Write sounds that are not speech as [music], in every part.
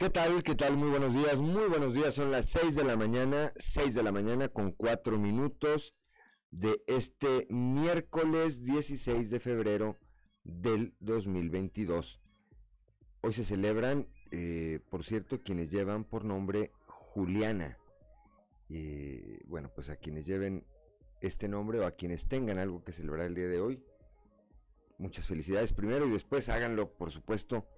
¿Qué tal? ¿Qué tal? Muy buenos días, muy buenos días. Son las 6 de la mañana, 6 de la mañana con 4 minutos de este miércoles 16 de febrero del 2022. Hoy se celebran, eh, por cierto, quienes llevan por nombre Juliana. Eh, bueno, pues a quienes lleven este nombre o a quienes tengan algo que celebrar el día de hoy, muchas felicidades primero y después háganlo, por supuesto,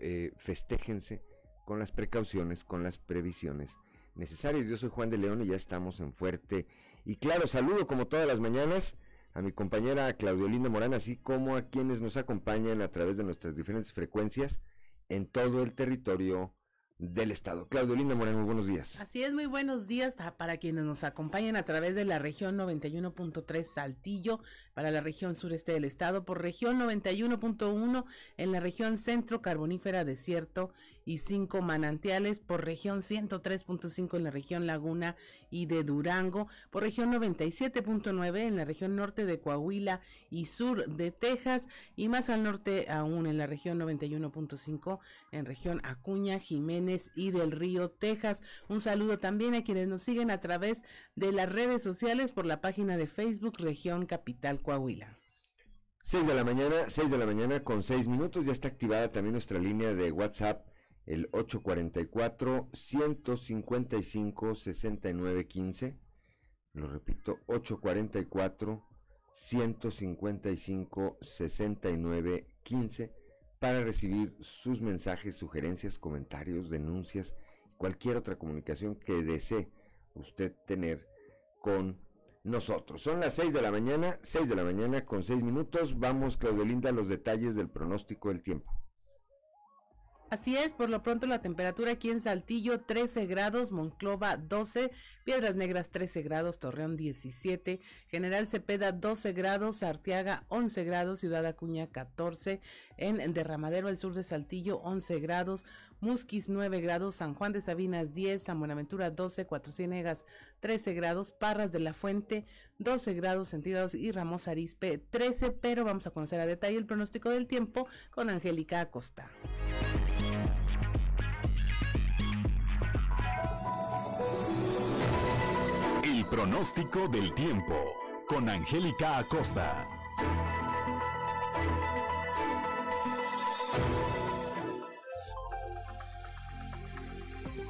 eh, festéjense con las precauciones, con las previsiones necesarias. Yo soy Juan de León y ya estamos en Fuerte. Y claro, saludo como todas las mañanas a mi compañera Claudiolina Morán, así como a quienes nos acompañan a través de nuestras diferentes frecuencias en todo el territorio del Estado. Claudio Linda Moreno, muy buenos días. Así es, muy buenos días para quienes nos acompañan a través de la región 91.3 Saltillo, para la región sureste del Estado, por región 91.1 en la región centro carbonífera desierto y cinco manantiales, por región 103.5 en la región Laguna y de Durango, por región 97.9 en la región norte de Coahuila y sur de Texas, y más al norte aún en la región 91.5 en región Acuña, Jiménez, y del Río, Texas. Un saludo también a quienes nos siguen a través de las redes sociales por la página de Facebook Región Capital Coahuila. 6 de la mañana, 6 de la mañana con 6 minutos. Ya está activada también nuestra línea de WhatsApp, el 844-155-6915. Lo repito, 844-155-6915 para recibir sus mensajes, sugerencias, comentarios, denuncias, cualquier otra comunicación que desee usted tener con nosotros. Son las 6 de la mañana, 6 de la mañana con 6 minutos. Vamos, Claudelinda, a los detalles del pronóstico del tiempo. Así es, por lo pronto la temperatura aquí en Saltillo 13 grados, Monclova 12, Piedras Negras 13 grados, Torreón 17, General Cepeda 12 grados, Arteaga 11 grados, Ciudad Acuña 14, en Derramadero al sur de Saltillo 11 grados, Musquis 9 grados, San Juan de Sabinas 10, San Buenaventura 12, Cuatro Ciénegas 13 grados, Parras de la Fuente 12 grados centígrados y Ramos Arispe 13, pero vamos a conocer a detalle el pronóstico del tiempo con Angélica Acosta. El pronóstico del tiempo con Angélica Acosta.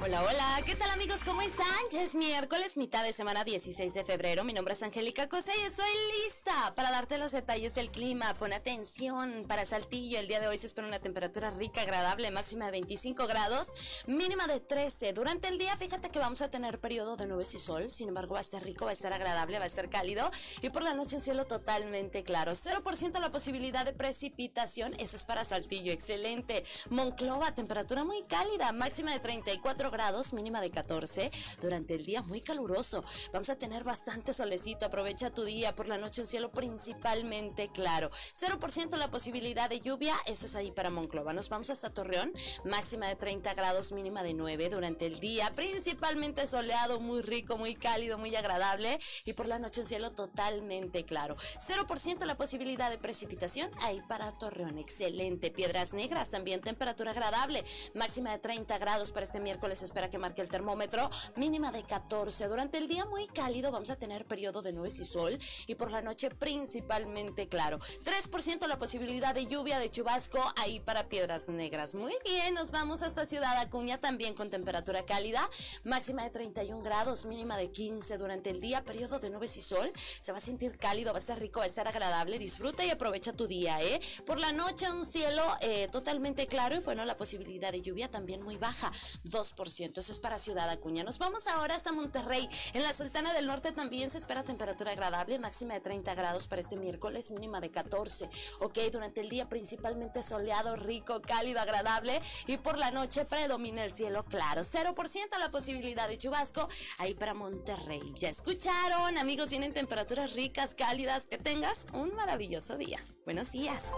Hola, hola, ¿qué tal amigos? ¿Cómo están? Ya es miércoles, mitad de semana 16 de febrero. Mi nombre es Angélica Costa y estoy lista para darte los detalles del clima. Pon atención, para Saltillo el día de hoy se espera una temperatura rica, agradable, máxima de 25 grados, mínima de 13. Durante el día, fíjate que vamos a tener periodo de nubes y sol, sin embargo va a estar rico, va a estar agradable, va a estar cálido y por la noche un cielo totalmente claro. 0% la posibilidad de precipitación, eso es para Saltillo, excelente. Monclova, temperatura muy cálida, máxima de 34 grados, mínima de 14. Durante el día muy caluroso. Vamos a tener bastante solecito. Aprovecha tu día. Por la noche un cielo principalmente claro. 0% la posibilidad de lluvia. Eso es ahí para Monclova. Nos vamos hasta Torreón. Máxima de 30 grados, mínima de 9 durante el día. Principalmente soleado, muy rico, muy cálido, muy agradable. Y por la noche un cielo totalmente claro. 0% la posibilidad de precipitación ahí para Torreón. Excelente. Piedras Negras también temperatura agradable. Máxima de 30 grados para este miércoles espera que marque el termómetro, mínima de 14. Durante el día muy cálido vamos a tener periodo de nubes y sol y por la noche principalmente claro. 3% la posibilidad de lluvia de chubasco ahí para Piedras Negras. Muy bien, nos vamos hasta Ciudad Acuña también con temperatura cálida, máxima de 31 grados, mínima de 15 durante el día, periodo de nubes y sol. Se va a sentir cálido, va a ser rico, va a ser agradable. Disfruta y aprovecha tu día, ¿eh? Por la noche un cielo eh, totalmente claro y bueno, la posibilidad de lluvia también muy baja, 2%. Es para Ciudad Acuña. Nos vamos ahora hasta Monterrey. En la Sultana del Norte también se espera temperatura agradable, máxima de 30 grados para este miércoles, mínima de 14. Ok, durante el día principalmente soleado, rico, cálido, agradable y por la noche predomina el cielo claro. 0% la posibilidad de chubasco ahí para Monterrey. Ya escucharon, amigos, vienen temperaturas ricas, cálidas. Que tengas un maravilloso día. Buenos días.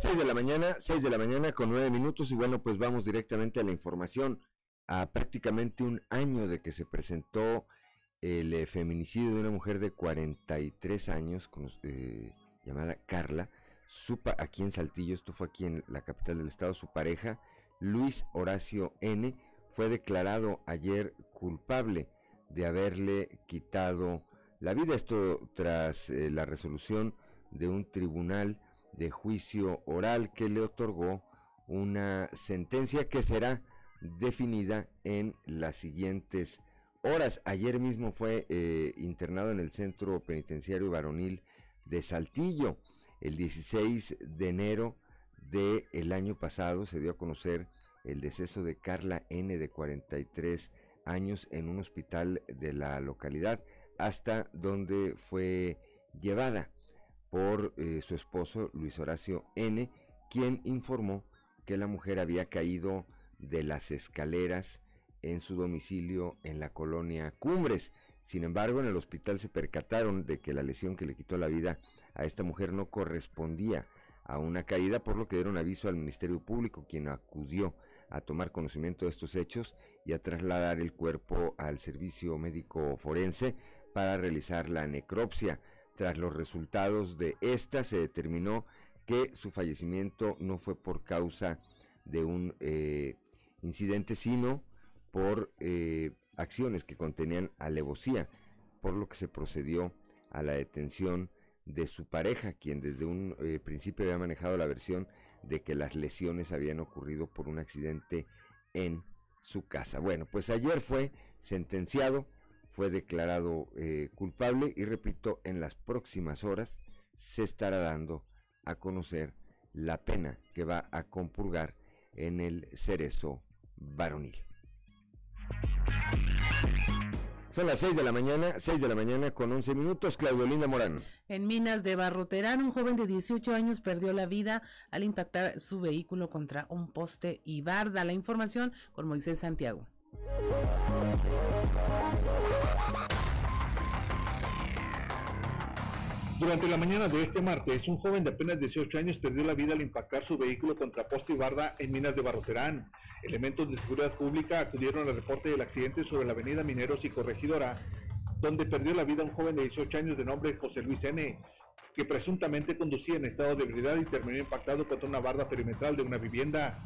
6 de la mañana, 6 de la mañana con 9 minutos y bueno, pues vamos directamente a la información. A prácticamente un año de que se presentó el eh, feminicidio de una mujer de 43 años, con, eh, llamada Carla, su aquí en Saltillo, esto fue aquí en la capital del estado, su pareja, Luis Horacio N., fue declarado ayer culpable de haberle quitado la vida. Esto tras eh, la resolución de un tribunal de juicio oral que le otorgó una sentencia que será definida en las siguientes horas. Ayer mismo fue eh, internado en el centro penitenciario varonil de Saltillo. El 16 de enero del año pasado se dio a conocer el deceso de Carla N de 43 años en un hospital de la localidad hasta donde fue llevada por eh, su esposo Luis Horacio N, quien informó que la mujer había caído de las escaleras en su domicilio en la colonia Cumbres. Sin embargo, en el hospital se percataron de que la lesión que le quitó la vida a esta mujer no correspondía a una caída, por lo que dieron aviso al Ministerio Público, quien acudió a tomar conocimiento de estos hechos y a trasladar el cuerpo al servicio médico forense para realizar la necropsia. Tras los resultados de esta se determinó que su fallecimiento no fue por causa de un eh, incidente, sino por eh, acciones que contenían alevosía, por lo que se procedió a la detención de su pareja, quien desde un eh, principio había manejado la versión de que las lesiones habían ocurrido por un accidente en su casa. Bueno, pues ayer fue sentenciado, fue declarado eh, culpable y repito, en las próximas horas se estará dando a conocer la pena que va a compurgar en el cerezo varonil. Son las 6 de la mañana, 6 de la mañana con 11 minutos. Claudio Linda Morán. En Minas de Barroterán, un joven de 18 años perdió la vida al impactar su vehículo contra un poste y barda. La información con Moisés Santiago. Durante la mañana de este martes, un joven de apenas 18 años perdió la vida al impactar su vehículo contra poste y barda en Minas de Barroterán. Elementos de seguridad pública acudieron al reporte del accidente sobre la avenida Mineros y Corregidora, donde perdió la vida un joven de 18 años de nombre José Luis N., que presuntamente conducía en estado de ebriedad y terminó impactado contra una barda perimetral de una vivienda.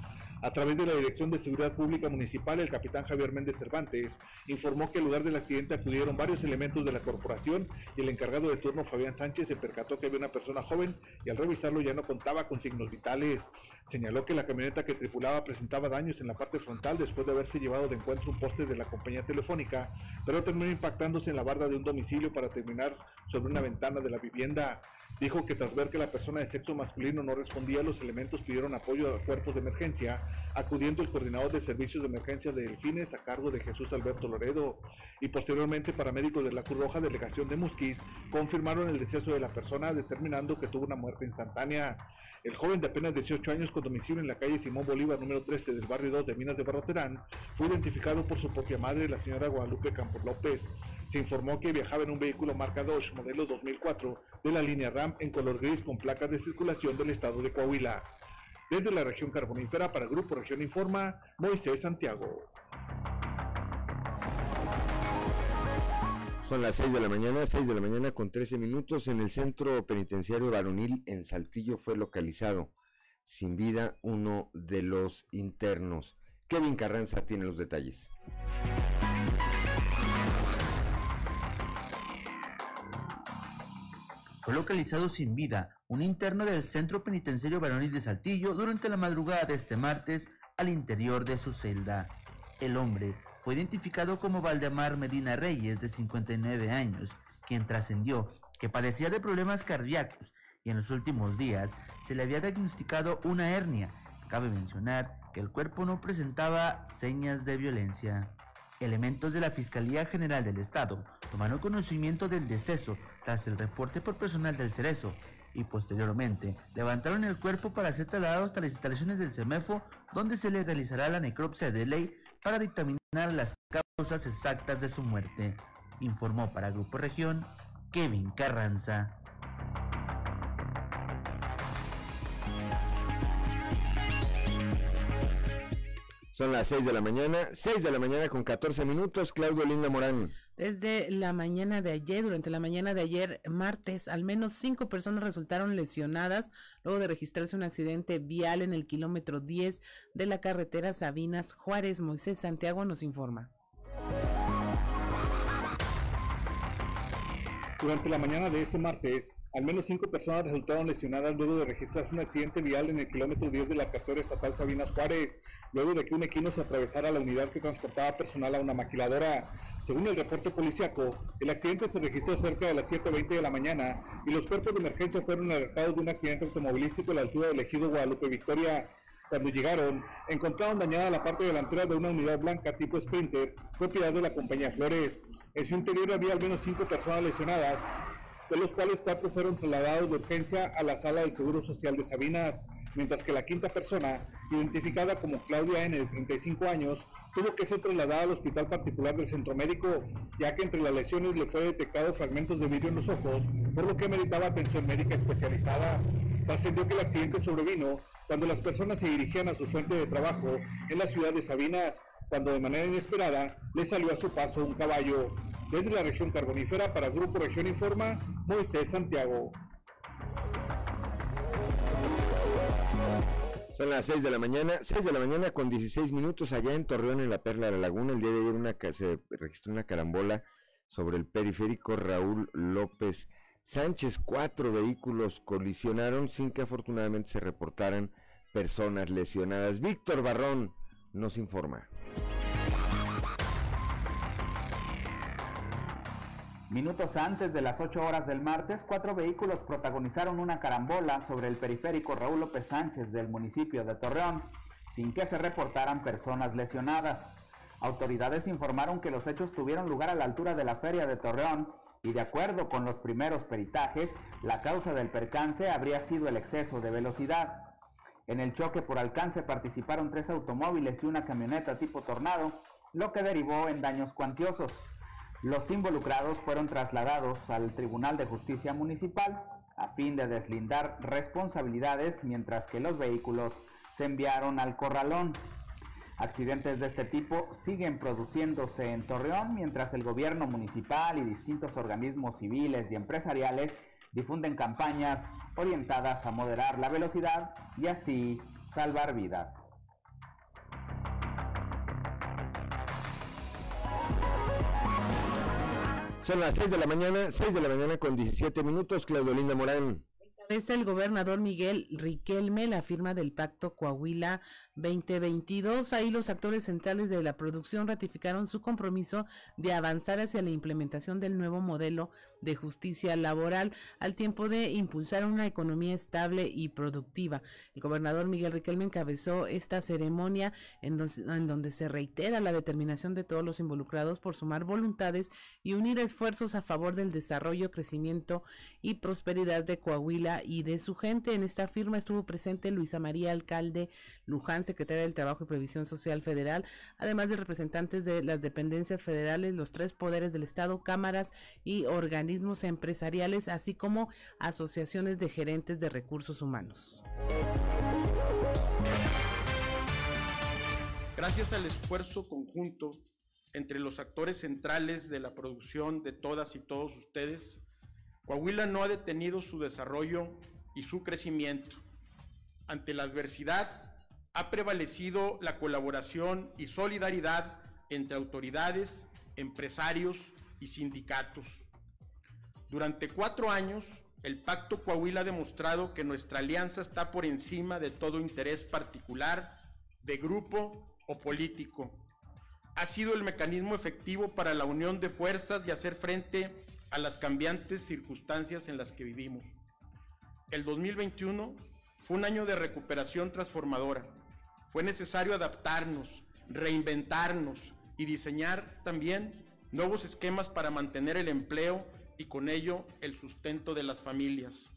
A través de la Dirección de Seguridad Pública Municipal, el capitán Javier Méndez Cervantes informó que al lugar del accidente acudieron varios elementos de la corporación y el encargado de turno Fabián Sánchez se percató que había una persona joven y al revisarlo ya no contaba con signos vitales. Señaló que la camioneta que tripulaba presentaba daños en la parte frontal después de haberse llevado de encuentro un poste de la compañía telefónica, pero terminó impactándose en la barda de un domicilio para terminar sobre una ventana de la vivienda. Dijo que tras ver que la persona de sexo masculino no respondía, los elementos pidieron apoyo a cuerpos de emergencia, acudiendo el coordinador de servicios de emergencia de Delfines a cargo de Jesús Alberto Loredo y posteriormente paramédicos de la Cruz Roja Delegación de Musquis confirmaron el deceso de la persona determinando que tuvo una muerte instantánea. El joven de apenas 18 años con domicilio en la calle Simón Bolívar número 13 del barrio 2 de Minas de Barroterán fue identificado por su propia madre, la señora Guadalupe Campos López. Se informó que viajaba en un vehículo marca Dodge modelo 2004 de la línea RAM en color gris con placas de circulación del estado de Coahuila. Desde la región carbonífera para Grupo Región Informa, Moisés Santiago. Son las 6 de la mañana, 6 de la mañana con 13 minutos. En el centro penitenciario varonil en Saltillo fue localizado sin vida uno de los internos. Kevin Carranza tiene los detalles. fue localizado sin vida un interno del Centro Penitenciario Varonil de Saltillo durante la madrugada de este martes al interior de su celda. El hombre fue identificado como Valdemar Medina Reyes, de 59 años, quien trascendió que padecía de problemas cardíacos y en los últimos días se le había diagnosticado una hernia. Cabe mencionar que el cuerpo no presentaba señas de violencia. Elementos de la Fiscalía General del Estado tomaron conocimiento del deceso tras el reporte por personal del Cerezo y posteriormente levantaron el cuerpo para ser trasladado hasta las instalaciones del CEMEFO donde se le realizará la necropsia de ley para dictaminar las causas exactas de su muerte, informó para Grupo Región Kevin Carranza. Son las 6 de la mañana, 6 de la mañana con 14 minutos, Claudio Linda Morán. Desde la mañana de ayer, durante la mañana de ayer, martes, al menos cinco personas resultaron lesionadas luego de registrarse un accidente vial en el kilómetro 10 de la carretera Sabinas Juárez. Moisés Santiago nos informa. Durante la mañana de este martes, al menos cinco personas resultaron lesionadas luego de registrarse un accidente vial en el kilómetro 10 de la carretera estatal Sabinas Juárez, luego de que un equino se atravesara la unidad que transportaba personal a una maquiladora. Según el reporte policiaco, el accidente se registró cerca de las 7.20 de la mañana y los cuerpos de emergencia fueron alertados de un accidente automovilístico a la altura del ejido Guadalupe Victoria. Cuando llegaron, encontraron dañada la parte delantera de una unidad blanca tipo Sprinter, propiedad de la compañía Flores. En su interior había al menos cinco personas lesionadas, de los cuales cuatro fueron trasladados de urgencia a la sala del Seguro Social de Sabinas, mientras que la quinta persona, identificada como Claudia N, de 35 años, tuvo que ser trasladada al hospital particular del centro médico, ya que entre las lesiones le fue detectado fragmentos de vidrio en los ojos, por lo que meritaba atención médica especializada. Trascendió que el accidente sobrevino cuando las personas se dirigían a su fuente de trabajo en la ciudad de Sabinas, cuando de manera inesperada le salió a su paso un caballo. Desde la región carbonífera para Grupo Región Informa, Moisés Santiago. Son las 6 de la mañana, 6 de la mañana con 16 minutos allá en Torreón, en la Perla de la Laguna. El día de ayer una, se registró una carambola sobre el periférico Raúl López Sánchez. Cuatro vehículos colisionaron sin que afortunadamente se reportaran personas lesionadas. Víctor Barrón nos informa. Minutos antes de las 8 horas del martes, cuatro vehículos protagonizaron una carambola sobre el periférico Raúl López Sánchez del municipio de Torreón, sin que se reportaran personas lesionadas. Autoridades informaron que los hechos tuvieron lugar a la altura de la feria de Torreón y de acuerdo con los primeros peritajes, la causa del percance habría sido el exceso de velocidad. En el choque por alcance participaron tres automóviles y una camioneta tipo tornado, lo que derivó en daños cuantiosos. Los involucrados fueron trasladados al Tribunal de Justicia Municipal a fin de deslindar responsabilidades mientras que los vehículos se enviaron al corralón. Accidentes de este tipo siguen produciéndose en Torreón mientras el gobierno municipal y distintos organismos civiles y empresariales difunden campañas orientadas a moderar la velocidad y así salvar vidas. Son las 6 de la mañana, 6 de la mañana con 17 minutos, Claudio Linda Morán. Es el gobernador Miguel Riquelme la firma del Pacto Coahuila 2022. Ahí los actores centrales de la producción ratificaron su compromiso de avanzar hacia la implementación del nuevo modelo de justicia laboral al tiempo de impulsar una economía estable y productiva. El gobernador Miguel Riquelme encabezó esta ceremonia en, donde se reitera la determinación de todos los involucrados por sumar voluntades y unir esfuerzos a favor del desarrollo, crecimiento y prosperidad de Coahuila y de su gente. En esta firma estuvo presente Luisa María Alcalde Luján, secretaria del Trabajo y Previsión Social Federal, además de representantes de las dependencias federales, los tres poderes del Estado, cámaras y organismos empresariales, así como asociaciones de gerentes de recursos humanos. Gracias al esfuerzo conjunto entre los actores centrales de la producción de todas y todos ustedes, Coahuila no ha detenido su desarrollo y su crecimiento. Ante la adversidad, ha prevalecido la colaboración y solidaridad entre autoridades, empresarios y sindicatos. Durante cuatro años, el Pacto Coahuila ha demostrado que nuestra alianza está por encima de todo interés particular, de grupo o político. Ha sido el mecanismo efectivo para la unión de fuerzas y hacer frente a las cambiantes circunstancias en las que vivimos. El 2021 fue un año de recuperación transformadora. Fue necesario adaptarnos, reinventarnos y diseñar también nuevos esquemas para mantener el empleo y con ello el sustento de las familias.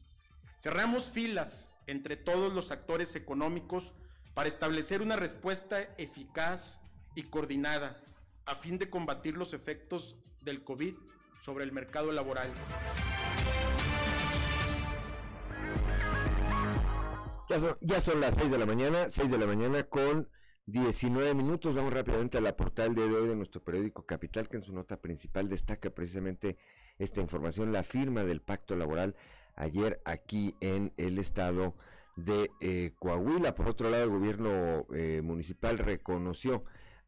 Cerramos filas entre todos los actores económicos para establecer una respuesta eficaz y coordinada a fin de combatir los efectos del COVID sobre el mercado laboral. Ya son, ya son las 6 de la mañana, 6 de la mañana con 19 minutos. Vamos rápidamente a la portal de hoy de nuestro periódico Capital, que en su nota principal destaca precisamente esta información, la firma del pacto laboral ayer aquí en el estado de eh, Coahuila. Por otro lado, el gobierno eh, municipal reconoció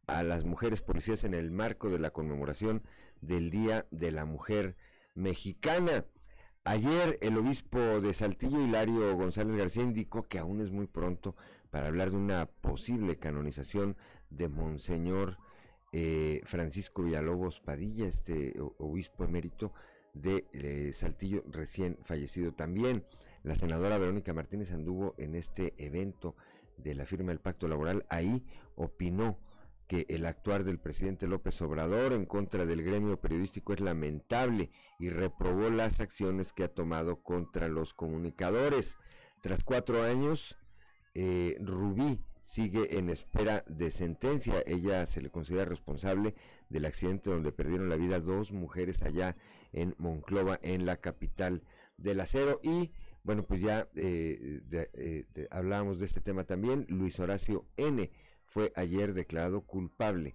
a las mujeres policías en el marco de la conmemoración del Día de la Mujer Mexicana. Ayer el obispo de Saltillo, Hilario González García, indicó que aún es muy pronto para hablar de una posible canonización de Monseñor eh, Francisco Villalobos Padilla, este obispo emérito de eh, Saltillo, recién fallecido también. La senadora Verónica Martínez anduvo en este evento de la firma del pacto laboral. Ahí opinó que el actuar del presidente López Obrador en contra del gremio periodístico es lamentable y reprobó las acciones que ha tomado contra los comunicadores. Tras cuatro años, eh, Rubí sigue en espera de sentencia. Ella se le considera responsable del accidente donde perdieron la vida dos mujeres allá en Monclova, en la capital del acero. Y bueno, pues ya eh, eh, hablábamos de este tema también. Luis Horacio N fue ayer declarado culpable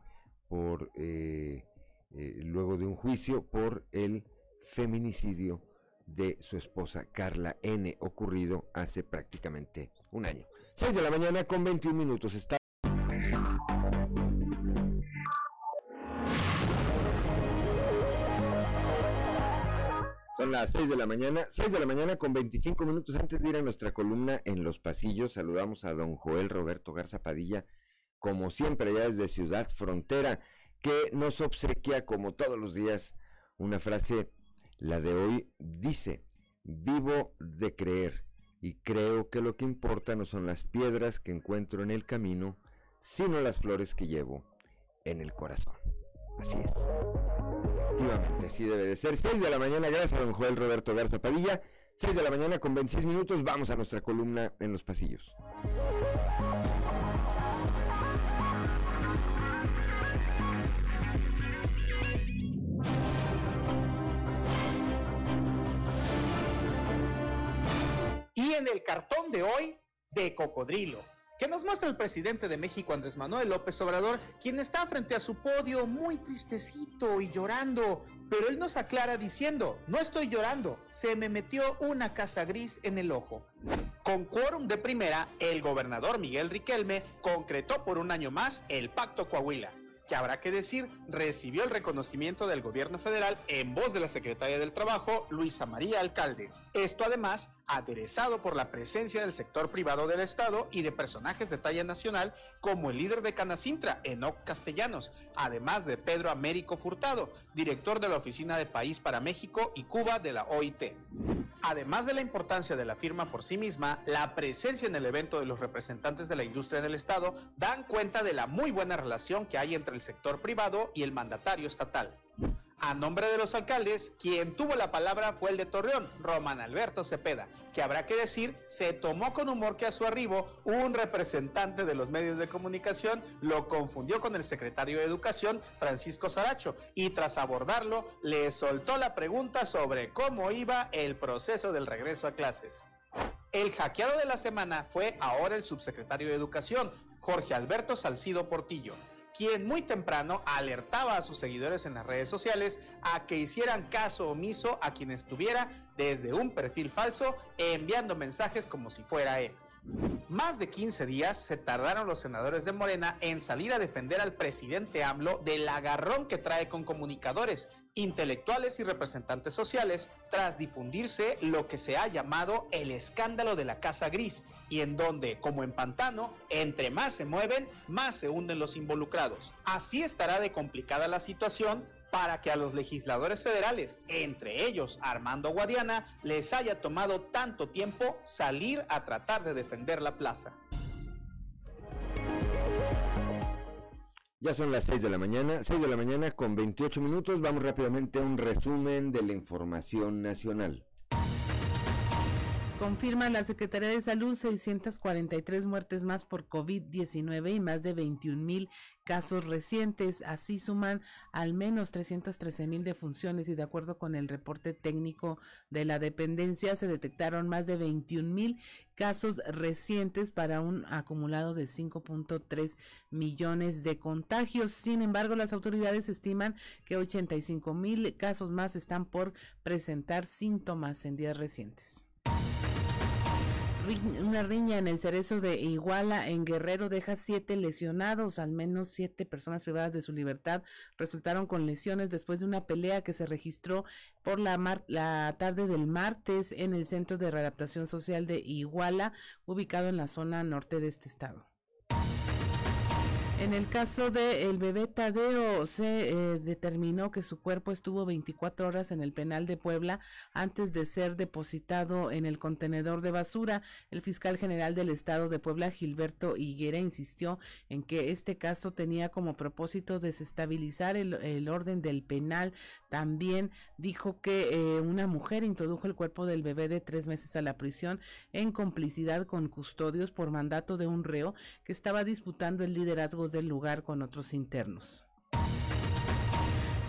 por eh, eh, luego de un juicio por el feminicidio de su esposa Carla N ocurrido hace prácticamente un año. 6 de la mañana con 21 minutos Son las 6 de la mañana, 6 de la mañana con 25 minutos antes de ir a nuestra columna en los pasillos. Saludamos a don Joel Roberto Garza Padilla, como siempre, ya desde Ciudad Frontera, que nos obsequia, como todos los días, una frase, la de hoy dice, vivo de creer, y creo que lo que importa no son las piedras que encuentro en el camino, sino las flores que llevo en el corazón. Así es. Efectivamente, así debe de ser. 6 de la mañana, gracias a don Joel Roberto Garza Padilla. 6 de la mañana con 26 minutos, vamos a nuestra columna en los pasillos. En el cartón de hoy, de cocodrilo, que nos muestra el presidente de México, Andrés Manuel López Obrador, quien está frente a su podio muy tristecito y llorando, pero él nos aclara diciendo, no estoy llorando, se me metió una casa gris en el ojo. Con quórum de primera, el gobernador Miguel Riquelme concretó por un año más el Pacto Coahuila que habrá que decir, recibió el reconocimiento del gobierno federal en voz de la secretaria del Trabajo, Luisa María Alcalde. Esto además aderezado por la presencia del sector privado del Estado y de personajes de talla nacional como el líder de Canacintra, Enoc Castellanos, además de Pedro Américo Furtado, director de la Oficina de País para México y Cuba de la OIT. Además de la importancia de la firma por sí misma, la presencia en el evento de los representantes de la industria del Estado dan cuenta de la muy buena relación que hay entre el sector privado y el mandatario estatal. A nombre de los alcaldes, quien tuvo la palabra fue el de Torreón, Román Alberto Cepeda, que habrá que decir, se tomó con humor que a su arribo un representante de los medios de comunicación lo confundió con el secretario de Educación, Francisco Saracho, y tras abordarlo, le soltó la pregunta sobre cómo iba el proceso del regreso a clases. El hackeado de la semana fue ahora el subsecretario de Educación, Jorge Alberto Salcido Portillo quien muy temprano alertaba a sus seguidores en las redes sociales a que hicieran caso omiso a quien estuviera desde un perfil falso enviando mensajes como si fuera él. Más de 15 días se tardaron los senadores de Morena en salir a defender al presidente AMLO del agarrón que trae con comunicadores, intelectuales y representantes sociales tras difundirse lo que se ha llamado el escándalo de la Casa Gris y en donde, como en pantano, entre más se mueven, más se hunden los involucrados. Así estará de complicada la situación para que a los legisladores federales, entre ellos Armando Guadiana, les haya tomado tanto tiempo salir a tratar de defender la plaza. Ya son las 6 de la mañana, 6 de la mañana con 28 minutos. Vamos rápidamente a un resumen de la información nacional. Confirma la Secretaría de Salud 643 muertes más por COVID-19 y más de 21 mil casos recientes. Así suman al menos 313 mil defunciones y de acuerdo con el reporte técnico de la dependencia se detectaron más de 21 mil casos recientes para un acumulado de 5.3 millones de contagios. Sin embargo, las autoridades estiman que 85 mil casos más están por presentar síntomas en días recientes. Una riña en el cerezo de Iguala, en Guerrero, deja siete lesionados. Al menos siete personas privadas de su libertad resultaron con lesiones después de una pelea que se registró por la, la tarde del martes en el Centro de Readaptación Social de Iguala, ubicado en la zona norte de este estado. En el caso del el bebé Tadeo, se eh, determinó que su cuerpo estuvo 24 horas en el penal de Puebla antes de ser depositado en el contenedor de basura. El fiscal general del estado de Puebla, Gilberto Higuera, insistió en que este caso tenía como propósito desestabilizar el, orden del penal. También dijo que eh, una mujer introdujo el cuerpo del bebé de tres meses a la prisión en complicidad con custodios por mandato de un reo que estaba disputando el liderazgo del lugar con otros internos.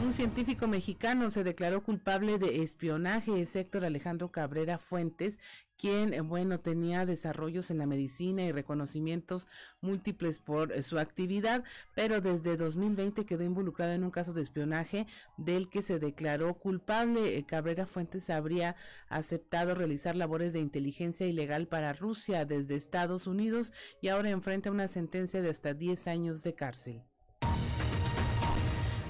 Un científico mexicano se declaró culpable de espionaje, es Héctor Alejandro Cabrera Fuentes, quien, eh, bueno, tenía desarrollos en la medicina y reconocimientos múltiples por eh, su actividad, pero desde 2020 quedó involucrado en un caso de espionaje del que se declaró culpable. Eh, Cabrera Fuentes habría aceptado realizar labores de inteligencia ilegal para Rusia desde Estados Unidos y ahora enfrenta una sentencia de hasta 10 años de cárcel.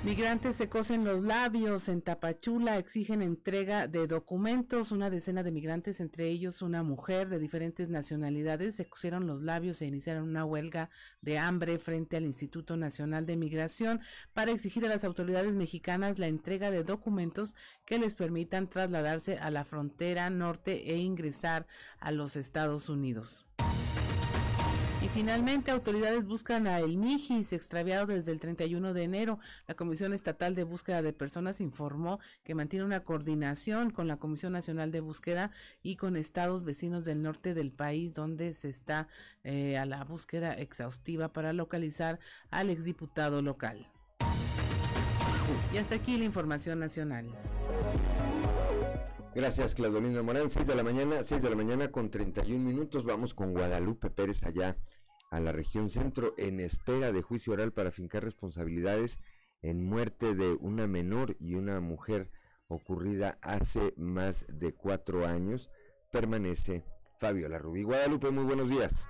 Migrantes se cosen los labios en Tapachula, exigen entrega de documentos. Una decena de migrantes, entre ellos una mujer de diferentes nacionalidades, se cosieron los labios e iniciaron una huelga de hambre frente al Instituto Nacional de Migración para exigir a las autoridades mexicanas la entrega de documentos que les permitan trasladarse a la frontera norte e ingresar a los Estados Unidos. Y finalmente, autoridades buscan a El Mijis, extraviado desde el 31 de enero. La Comisión Estatal de Búsqueda de Personas informó que mantiene una coordinación con la Comisión Nacional de Búsqueda y con estados vecinos del norte del país, donde se está eh, a la búsqueda exhaustiva para localizar al exdiputado local. Y hasta aquí la información nacional. Gracias, Claudolina Morán. 6 de la mañana, 6 de la mañana con 31 minutos. Vamos con Guadalupe Pérez allá a la región centro en espera de juicio oral para fincar responsabilidades en muerte de una menor y una mujer ocurrida hace más de cuatro años. Permanece Fabiola Rubí. Guadalupe, muy buenos días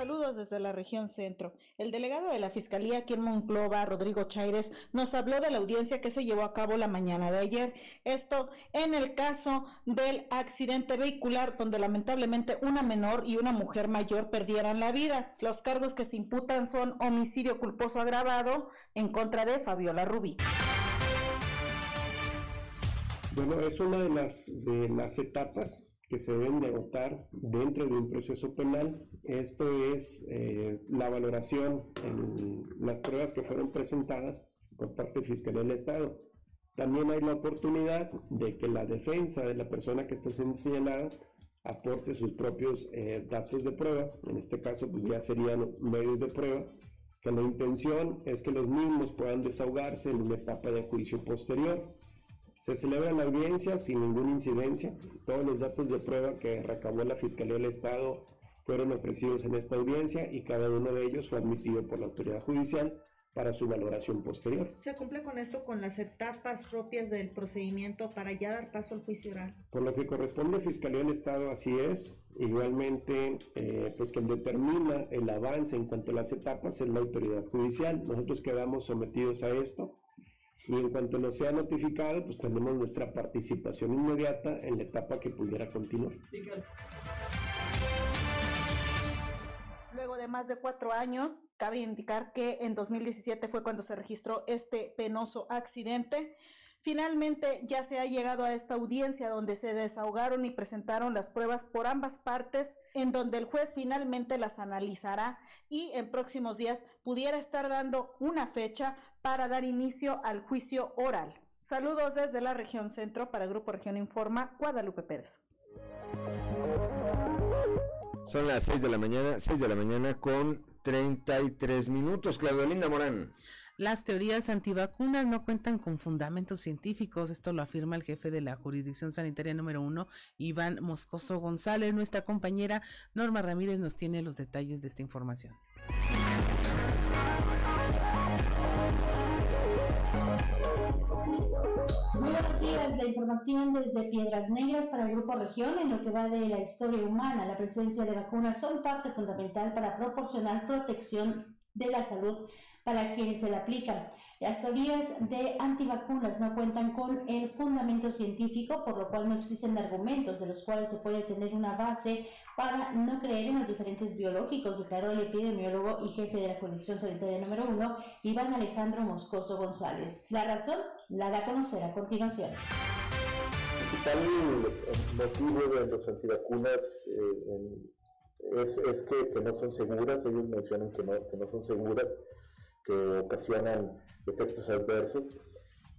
saludos desde la región centro. El delegado de la Fiscalía aquí en Monclova, Rodrigo Chaires, nos habló de la audiencia que se llevó a cabo la mañana de ayer. Esto en el caso del accidente vehicular donde lamentablemente una menor y una mujer mayor perdieran la vida. Los cargos que se imputan son homicidio culposo agravado en contra de Fabiola Rubí. Bueno, es una de las, de las etapas que se deben de agotar dentro de un proceso penal. Esto es eh, la valoración en las pruebas que fueron presentadas por parte de Fiscalía del Estado. También hay la oportunidad de que la defensa de la persona que está siendo señalada aporte sus propios eh, datos de prueba, en este caso pues ya serían medios de prueba, que la intención es que los mismos puedan desahogarse en una etapa de juicio posterior. Se celebra la audiencia sin ninguna incidencia. Todos los datos de prueba que recabó la Fiscalía del Estado fueron ofrecidos en esta audiencia y cada uno de ellos fue admitido por la autoridad judicial para su valoración posterior. ¿Se cumple con esto con las etapas propias del procedimiento para ya dar paso al juicio oral? Por lo que corresponde a Fiscalía del Estado, así es. Igualmente, eh, pues quien determina el avance en cuanto a las etapas es la autoridad judicial. Nosotros quedamos sometidos a esto y en cuanto nos sea notificado, pues tenemos nuestra participación inmediata en la etapa que pudiera continuar. Luego de más de cuatro años, cabe indicar que en 2017 fue cuando se registró este penoso accidente. Finalmente ya se ha llegado a esta audiencia donde se desahogaron y presentaron las pruebas por ambas partes, en donde el juez finalmente las analizará y en próximos días pudiera estar dando una fecha para dar inicio al juicio oral. Saludos desde la región centro para Grupo Región Informa, Guadalupe Pérez. Son las 6 de la mañana, 6 de la mañana con 33 minutos. Claudio Linda Morán. Las teorías antivacunas no cuentan con fundamentos científicos, esto lo afirma el jefe de la jurisdicción sanitaria número uno, Iván Moscoso González. Nuestra compañera Norma Ramírez nos tiene los detalles de esta información. Muy buenos días, la información desde Piedras Negras para el Grupo Región en lo que va de la historia humana. La presencia de vacunas son parte fundamental para proporcionar protección de la salud para quienes se la aplican. Las teorías de antivacunas no cuentan con el fundamento científico, por lo cual no existen argumentos de los cuales se puede tener una base para no creer en los diferentes biológicos, declaró el epidemiólogo y jefe de la Colección Sanitaria número uno, Iván Alejandro Moscoso González. La razón la da a conocer a continuación. El motivo de los antivacunas eh, es, es que, no son seguras, ellos mencionan que no, que no son seguras, que ocasionan efectos adversos.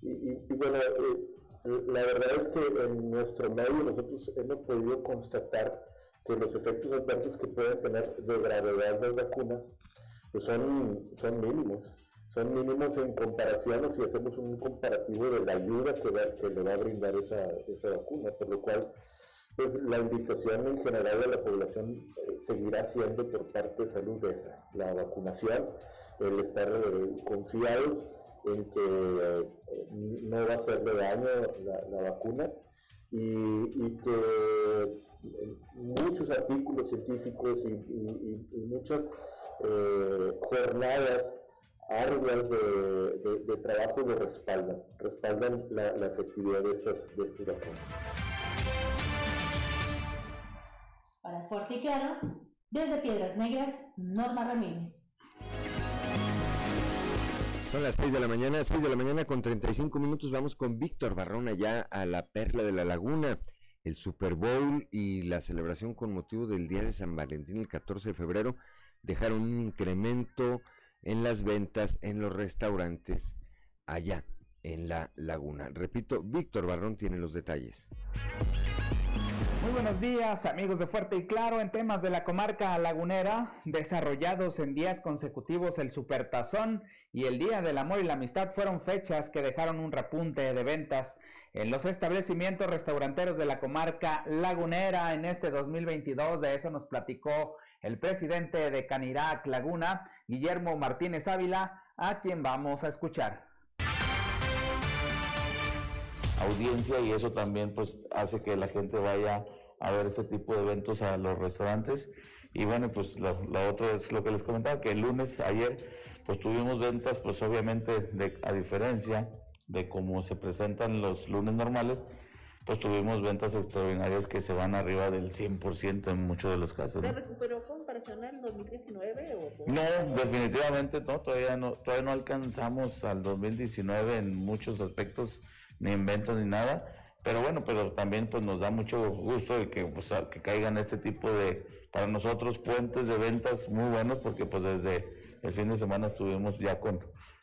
Y bueno, eh, la verdad es que en nuestro medio nosotros hemos podido constatar que los efectos adversos que pueden tener de gravedad las vacunas pues son, son mínimos. Son mínimos en comparación, o si hacemos un comparativo de la ayuda que, que le va a brindar esa, esa vacuna, por lo cual pues la invitación en general de la población eh, seguirá siendo por parte de salud esa, la vacunación, el estar eh, confiados en que eh, no va a hacerle daño la, vacuna y, y, que muchos artículos científicos y, y, y muchas eh, arduas de, de, de, trabajo lo respaldan, respaldan la, la efectividad de estas, de estas vacunas. Para Fuerte y Claro, desde Piedras Negras, Norma Ramírez. Son las 6 de la mañana, 6 de la mañana con 35 minutos. Vamos con Víctor Barrón allá a la Perla de la Laguna. El Super Bowl y la celebración con motivo del Día de San Valentín el 14 de febrero dejaron un incremento en las ventas en los restaurantes allá en la laguna. Repito, Víctor Barrón tiene los detalles. Muy buenos días amigos de Fuerte y Claro en temas de la comarca lagunera, desarrollados en días consecutivos el Supertazón y el Día del Amor y la Amistad fueron fechas que dejaron un repunte de ventas en los establecimientos restauranteros de la comarca lagunera en este 2022. De eso nos platicó el presidente de Canirac Laguna, Guillermo Martínez Ávila, a quien vamos a escuchar. Audiencia y eso también pues hace que la gente vaya a ver este tipo de eventos a los restaurantes. Y bueno, pues lo, lo otro es lo que les comentaba, que el lunes, ayer, pues tuvimos ventas, pues obviamente a diferencia de cómo se presentan los lunes normales, pues tuvimos ventas extraordinarias que se van arriba del 100% en muchos de los casos. ¿Se recuperó comparación al 2019? O... No, definitivamente no todavía, no, todavía no alcanzamos al 2019 en muchos aspectos, ni en ventas ni nada, pero bueno, pero también pues nos da mucho gusto de que, pues, que caigan este tipo de, para nosotros, puentes de ventas muy buenos, porque pues desde el fin de semana estuvimos ya con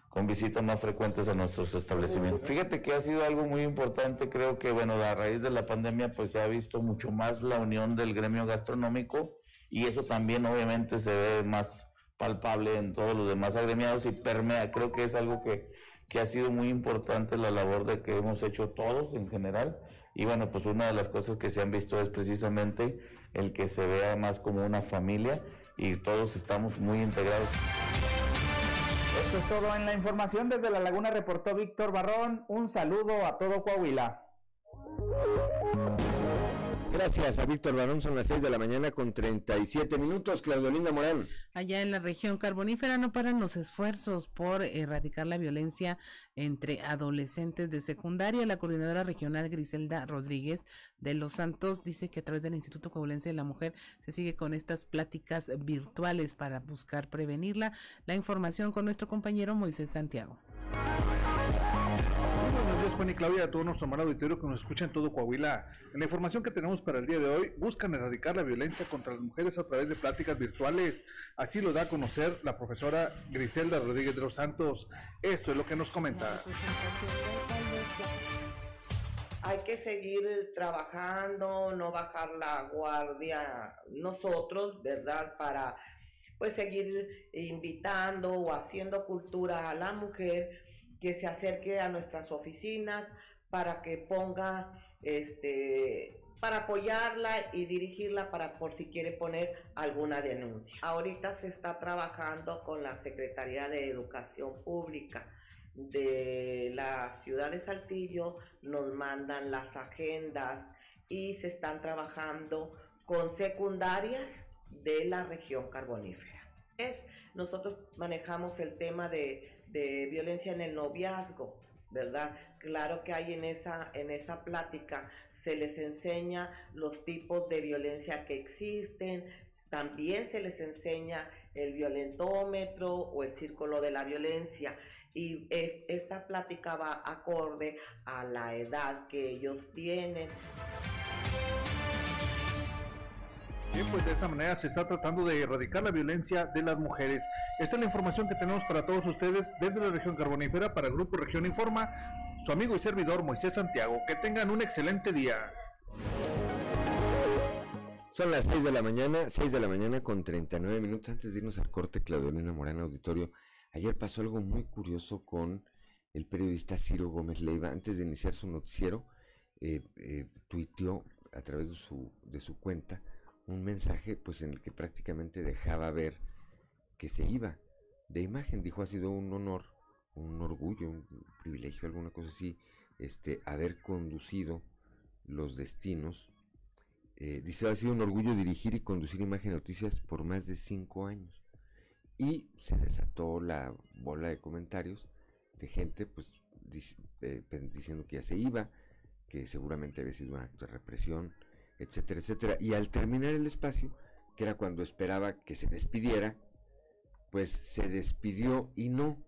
con visitas más frecuentes a nuestros establecimientos. Fíjate que ha sido algo muy importante, creo que bueno, a raíz de la pandemia pues se ha visto mucho más la unión del gremio gastronómico y eso también obviamente se ve más palpable en todos los demás agremiados y permea, creo que es algo que, que ha sido muy importante la labor de que hemos hecho todos en general y bueno, pues una de las cosas que se han visto es precisamente el que se vea más como una familia y todos estamos muy integrados. Esto es todo en la información. Desde La Laguna reportó Víctor Barrón. Un saludo a todo Coahuila. Gracias a Víctor Barón, son las 6 de la mañana con 37 minutos. Claudolinda Morán. Allá en la región carbonífera no paran los esfuerzos por erradicar la violencia entre adolescentes de secundaria. La coordinadora regional Griselda Rodríguez de Los Santos dice que a través del Instituto Coahuilense de la Mujer se sigue con estas pláticas virtuales para buscar prevenirla. La información con nuestro compañero Moisés Santiago. Días Juan y Claudia, a todo nuestro amado auditorio que nos escucha en todo Coahuila. En la información que tenemos para el día de hoy, buscan erradicar la violencia contra las mujeres a través de pláticas virtuales. Así lo da a conocer la profesora Griselda Rodríguez de los Santos. Esto es lo que nos comenta. Hay que seguir trabajando, no bajar la guardia nosotros, ¿verdad? Para pues seguir invitando o haciendo cultura a la mujer que se acerque a nuestras oficinas para que ponga este para apoyarla y dirigirla para por si quiere poner alguna denuncia. Ahorita se está trabajando con la Secretaría de Educación Pública de la ciudad de Saltillo, nos mandan las agendas y se están trabajando con secundarias de la región carbonífera. Es, nosotros manejamos el tema de de violencia en el noviazgo, ¿verdad? Claro que hay en esa, en esa plática, se les enseña los tipos de violencia que existen, también se les enseña el violentómetro o el círculo de la violencia. Y esta plática va acorde a la edad que ellos tienen. Bien, pues de esta manera se está tratando de erradicar la violencia de las mujeres. Esta es la información que tenemos para todos ustedes desde la región carbonífera para el Grupo Región Informa. Su amigo y servidor Moisés Santiago. Que tengan un excelente día. Son las 6 de la mañana, 6 de la mañana con 39 minutos antes de irnos al corte, Claudelina Morán Auditorio. Ayer pasó algo muy curioso con el periodista Ciro Gómez Leiva. Antes de iniciar su noticiero, eh, eh, a través de su, de su cuenta un mensaje pues en el que prácticamente dejaba ver que se iba de imagen. Dijo, ha sido un honor, un orgullo, un privilegio, alguna cosa así, este, haber conducido los destinos. Eh, dice, ha sido un orgullo dirigir y conducir Imagen Noticias por más de cinco años. Y se desató la bola de comentarios de gente pues eh, diciendo que ya se iba, que seguramente había sido un acto de represión, etcétera, etcétera. Y al terminar el espacio, que era cuando esperaba que se despidiera, pues se despidió y no,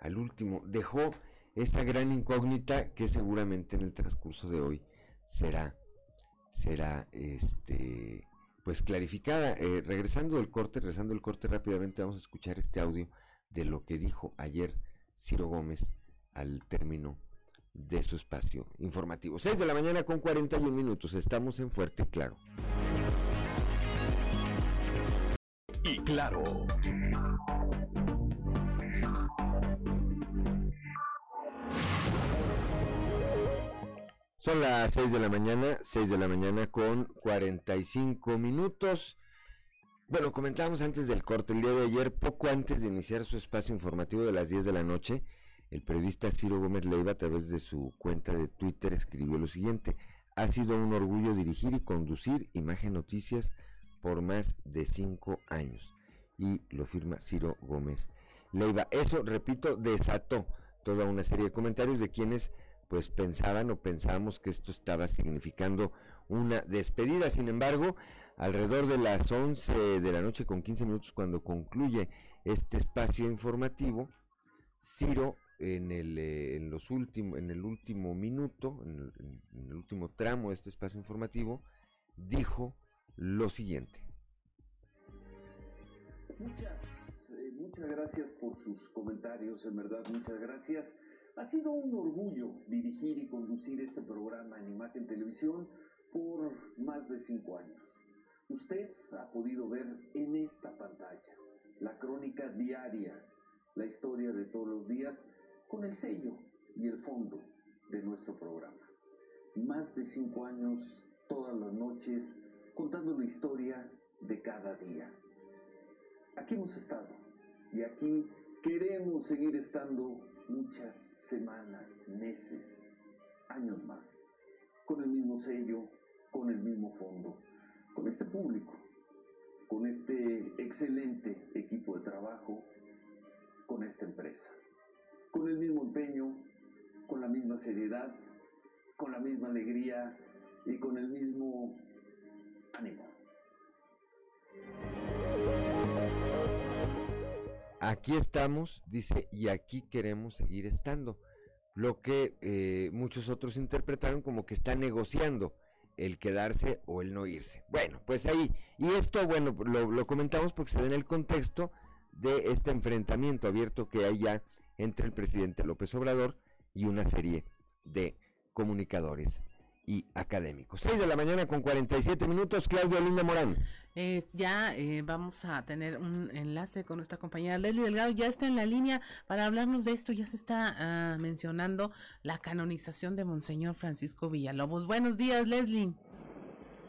al último, dejó esa gran incógnita que seguramente en el transcurso de hoy será, será, este, pues clarificada. Eh, regresando del corte, regresando del corte rápidamente, vamos a escuchar este audio de lo que dijo ayer Ciro Gómez al término de su espacio informativo. 6 de la mañana con 41 minutos. Estamos en Fuerte Claro. Y claro. Son las 6 de la mañana, 6 de la mañana con 45 minutos. Bueno, comentábamos antes del corte, el día de ayer, poco antes de iniciar su espacio informativo de las 10 de la noche, el periodista Ciro Gómez Leiva, a través de su cuenta de Twitter, escribió lo siguiente. Ha sido un orgullo dirigir y conducir Imagen Noticias por más de cinco años. Y lo firma Ciro Gómez Leiva. Eso, repito, desató toda una serie de comentarios de quienes pues pensaban o pensábamos que esto estaba significando una despedida. Sin embargo, alrededor de las 11 de la noche con 15 minutos cuando concluye este espacio informativo, Ciro en el, eh, en los últimos, en el último minuto, en el, último tramo de este espacio informativo, dijo lo siguiente. Muchas, eh, muchas gracias por sus comentarios, en verdad, muchas gracias. Ha sido un orgullo dirigir y conducir este programa en Imagen Televisión por más de cinco años. Usted ha podido ver en esta pantalla la crónica diaria, la historia de todos los días con el sello y el fondo de nuestro programa. Más de cinco años, todas las noches, contando la historia de cada día. Aquí hemos estado y aquí queremos seguir estando muchas semanas, meses, años más, con el mismo sello, con el mismo fondo, con este público, con este excelente equipo de trabajo, con esta empresa con el mismo empeño, con la misma seriedad, con la misma alegría y con el mismo ánimo. Aquí estamos, dice, y aquí queremos seguir estando. lo que eh, muchos otros interpretaron como que está negociando el quedarse o el no irse. Bueno, pues ahí, y esto, bueno, lo, comentamos porque se da en el contexto de este enfrentamiento abierto que hay ya entre el presidente López Obrador y una serie de comunicadores y académicos. 6 de la mañana con 47 minutos, Claudia Linda Morán. Eh, ya eh, vamos a tener un enlace con nuestra compañera Leslie Delgado, ya está en la línea para hablarnos de esto, ya se está ah, mencionando la canonización de Monseñor Francisco Villalobos. Buenos días, Leslie.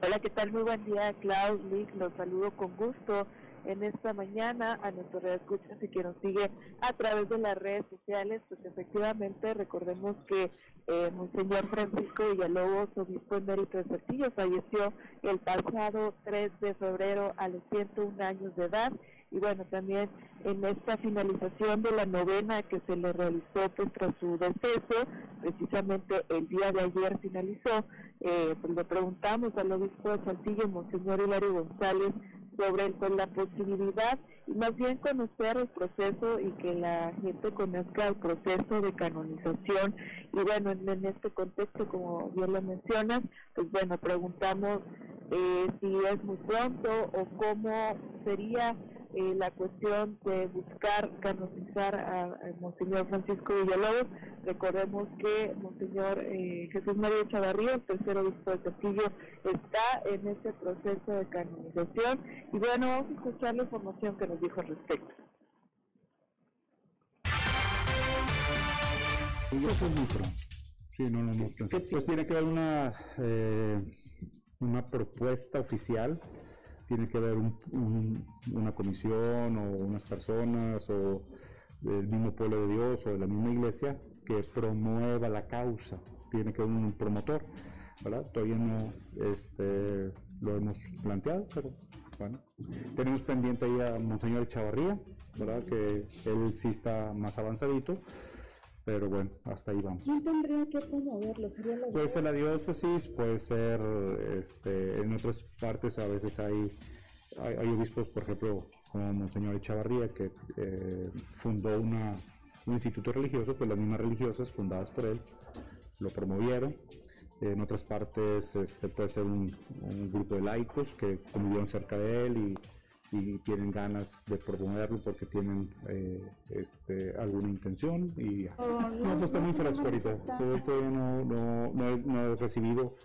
Hola, ¿qué tal? Muy buen día, Claudia, los saludo con gusto en esta mañana a nuestro red escuchas y que nos sigue a través de las redes sociales, pues efectivamente recordemos que eh, Monseñor Francisco Villalobos, obispo emérito de Saltillo, falleció el pasado 3 de febrero a los 101 años de edad. Y bueno, también en esta finalización de la novena que se le realizó pues tras su deceso, precisamente el día de ayer finalizó, eh, pues le preguntamos al obispo de Saltillo, Monseñor Hilario González, sobre pues, la posibilidad y más bien conocer el proceso y que la gente conozca el proceso de canonización. Y bueno en, este contexto como bien lo mencionas pues bueno preguntamos eh, si es muy pronto o cómo sería eh, la cuestión de buscar canonizar a, Monseñor Francisco Villalobos. Recordemos que Monseñor eh, Jesús María Chavarría, el tercer obispo de Castillo, está en ese proceso de canonización. Y bueno, vamos a escuchar la información que nos dijo al respecto. Eso es muy pronto. Sí, no, no, no. Pues tiene que haber una, eh, una propuesta oficial tiene que haber una comisión o unas personas o del mismo pueblo de Dios o de la misma iglesia que promueva la causa. Tiene que haber un promotor, ¿verdad? Todavía no este, lo hemos planteado, pero bueno. Tenemos pendiente ahí a Monseñor Chavarría, ¿verdad? Que él sí está más avanzadito pero bueno, hasta ahí vamos. ¿Quién tendría que promoverlo? ¿Sería la puede ser la diócesis, puede ser este, en otras partes a veces hay, hay, obispos, por ejemplo, como Monseñor Echavarría, que eh, fundó una, un instituto religioso, pues las mismas religiosas fundadas por él lo promovieron. En otras partes este, puede ser un, un grupo de laicos que convivieron cerca de él y y tienen ganas de promoverlo porque tienen eh, este, alguna intención y oh, no, pues está muy fresco ahorita. todavía no, no, no, no, he recibido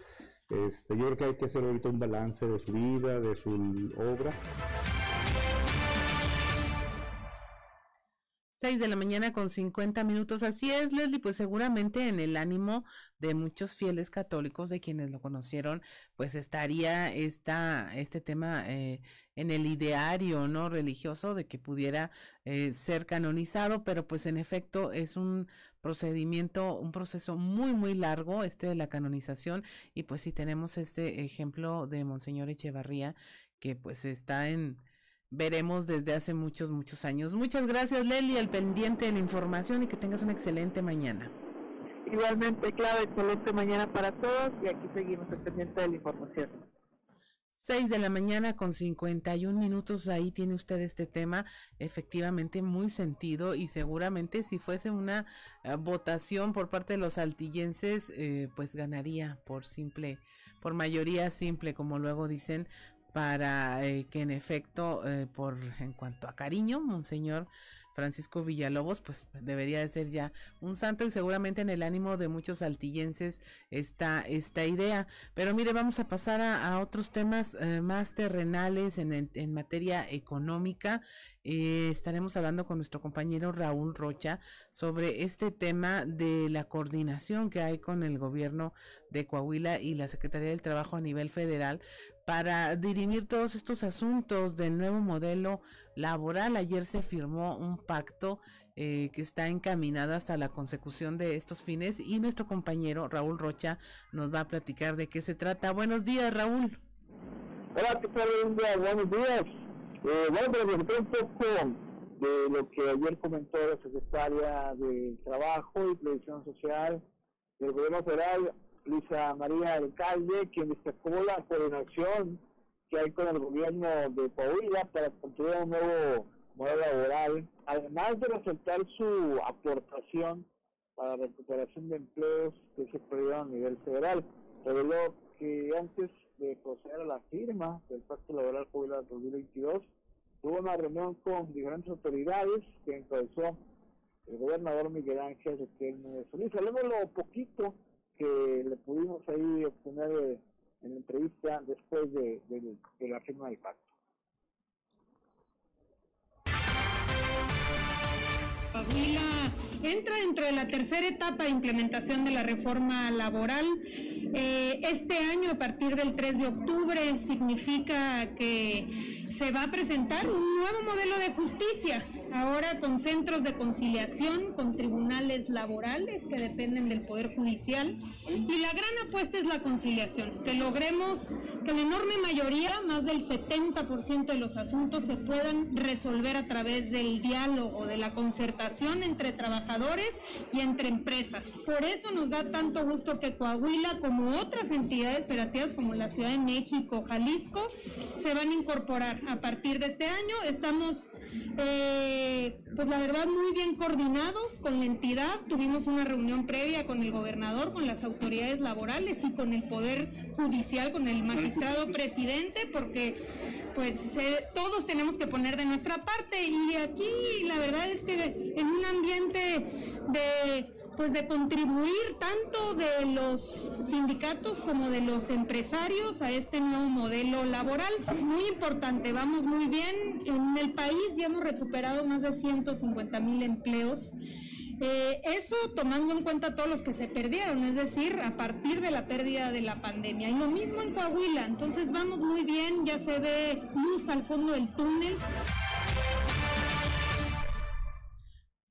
este, yo creo que hay que hacer ahorita un balance de su vida de su obra 6 de la mañana con 50 minutos. Así es, Leslie, pues seguramente en el ánimo de muchos fieles católicos, de quienes lo conocieron, pues estaría esta, este tema eh, en el ideario no religioso de que pudiera eh, ser canonizado, pero pues en efecto es un procedimiento, un proceso muy, muy largo, este de la canonización, y pues si tenemos este ejemplo de Monseñor Echevarría, que pues está en veremos desde hace muchos, muchos años. Muchas gracias, Leli, al pendiente de la información y que tengas una excelente mañana. Igualmente, claro, excelente mañana para todos y aquí seguimos al pendiente de la información. 6 de la mañana con 51 minutos, ahí tiene usted este tema efectivamente muy sentido y seguramente si fuese una eh, votación por parte de los altillenses, eh, pues ganaría por simple, por mayoría simple, como luego dicen, para eh, que en efecto, eh, por en cuanto a cariño, Monseñor Francisco Villalobos, pues debería de ser ya un santo y seguramente en el ánimo de muchos altillenses está esta idea. Pero mire, vamos a pasar a, otros temas eh, más terrenales en, en, materia económica. Eh, estaremos hablando con nuestro compañero Raúl Rocha sobre este tema de la coordinación que hay con el gobierno de Coahuila y la Secretaría del Trabajo a nivel federal para dirimir todos estos asuntos del nuevo modelo laboral. Ayer se firmó un pacto eh, que está encaminado hasta la consecución de estos fines y nuestro compañero Raúl Rocha nos va a platicar de qué se trata. Buenos días, Raúl. Hola, ¿qué tal? Buenos días. Eh, bueno, pero un poco de lo que ayer comentó la secretaria de Trabajo y Previsión Social del Gobierno Federal, Luisa María Alcalde, quien destacó la coordinación que hay con el gobierno de Coahuila para construir un nuevo modelo laboral, además de resaltar su aportación para recuperación de empleos que se perdieron a nivel federal. Reveló que antes de proceder a la firma del Pacto Laboral Jubilar 2022, tuvo una reunión con diferentes autoridades que encabezó el gobernador Miguel Ángel de Solís. Hablemos lo poquito que le pudimos ahí obtener eh, en la entrevista después de, de, de la firma del pacto. Coahuila entra dentro de la tercera etapa de implementación de la reforma laboral. Eh, este año, a partir del 3 de octubre, significa que se va a presentar un nuevo modelo de justicia ahora con centros de conciliación, con tribunales laborales que dependen del Poder Judicial. Y la gran apuesta es la conciliación, que logremos que la enorme mayoría, más del 70% de los asuntos, se puedan resolver a través del diálogo, de la concertación entre trabajadores y entre empresas. Por eso nos da tanto gusto que Coahuila, como otras entidades federativas como la Ciudad de México, Jalisco, se van a incorporar a partir de este año. Estamos eh, pues la verdad muy bien coordinados con la entidad. Tuvimos una reunión previa con el gobernador, con las autoridades laborales y con el poder judicial, con el magistrado presidente, porque pues eh, todos tenemos que poner de nuestra parte y aquí la verdad es que en un ambiente de pues de contribuir tanto de los sindicatos como de los empresarios a este nuevo modelo laboral. Muy importante, vamos muy bien. En el país ya hemos recuperado más de 150 mil empleos. Eh, eso tomando en cuenta todos los que se perdieron, es decir, a partir de la pérdida de la pandemia. Y lo mismo en Coahuila, entonces vamos muy bien, ya se ve luz al fondo del túnel.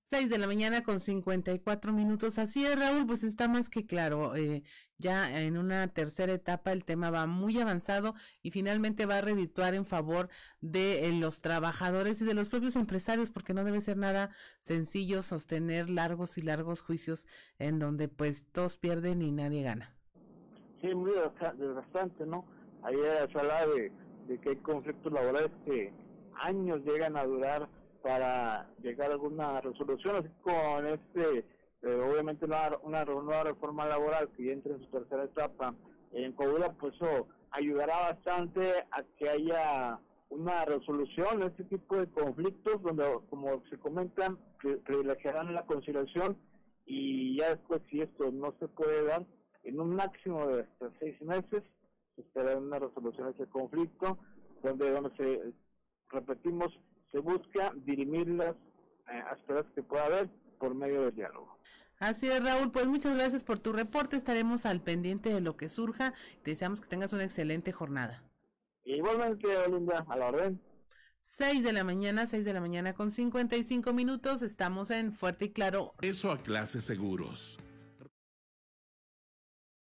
6 de la mañana con 54 minutos. Así es, Raúl, pues está más que claro. Eh, ya en una tercera etapa el tema va muy avanzado y finalmente va a redituar en favor de eh, los trabajadores y de los propios empresarios, porque no debe ser nada sencillo sostener largos y largos juicios en donde pues todos pierden y nadie gana. Sí, muy desgastante, ¿no? Ayer se hablaba de, de que hay conflictos laborales que años llegan a durar para llegar a alguna resolución, así con este, eh, obviamente una, una nueva reforma laboral que ya entre en su tercera etapa en Coahuila, pues eso ayudará bastante a que haya una resolución de este tipo de conflictos donde, como se comentan, privilegiarán la conciliación y ya después si esto no se puede dar, en un máximo de hasta seis meses se esperará una resolución de ese conflicto, donde, donde se, repetimos, se busca dirimir las eh, asperezas que pueda haber por medio del diálogo. Así es, Raúl. Pues muchas gracias por tu reporte. Estaremos al pendiente de lo que surja. Te deseamos que tengas una excelente jornada. Igualmente, Olinda, a la orden. 6 de la mañana, 6 de la mañana con 55 minutos. Estamos en Fuerte y Claro. Eso a clases seguros.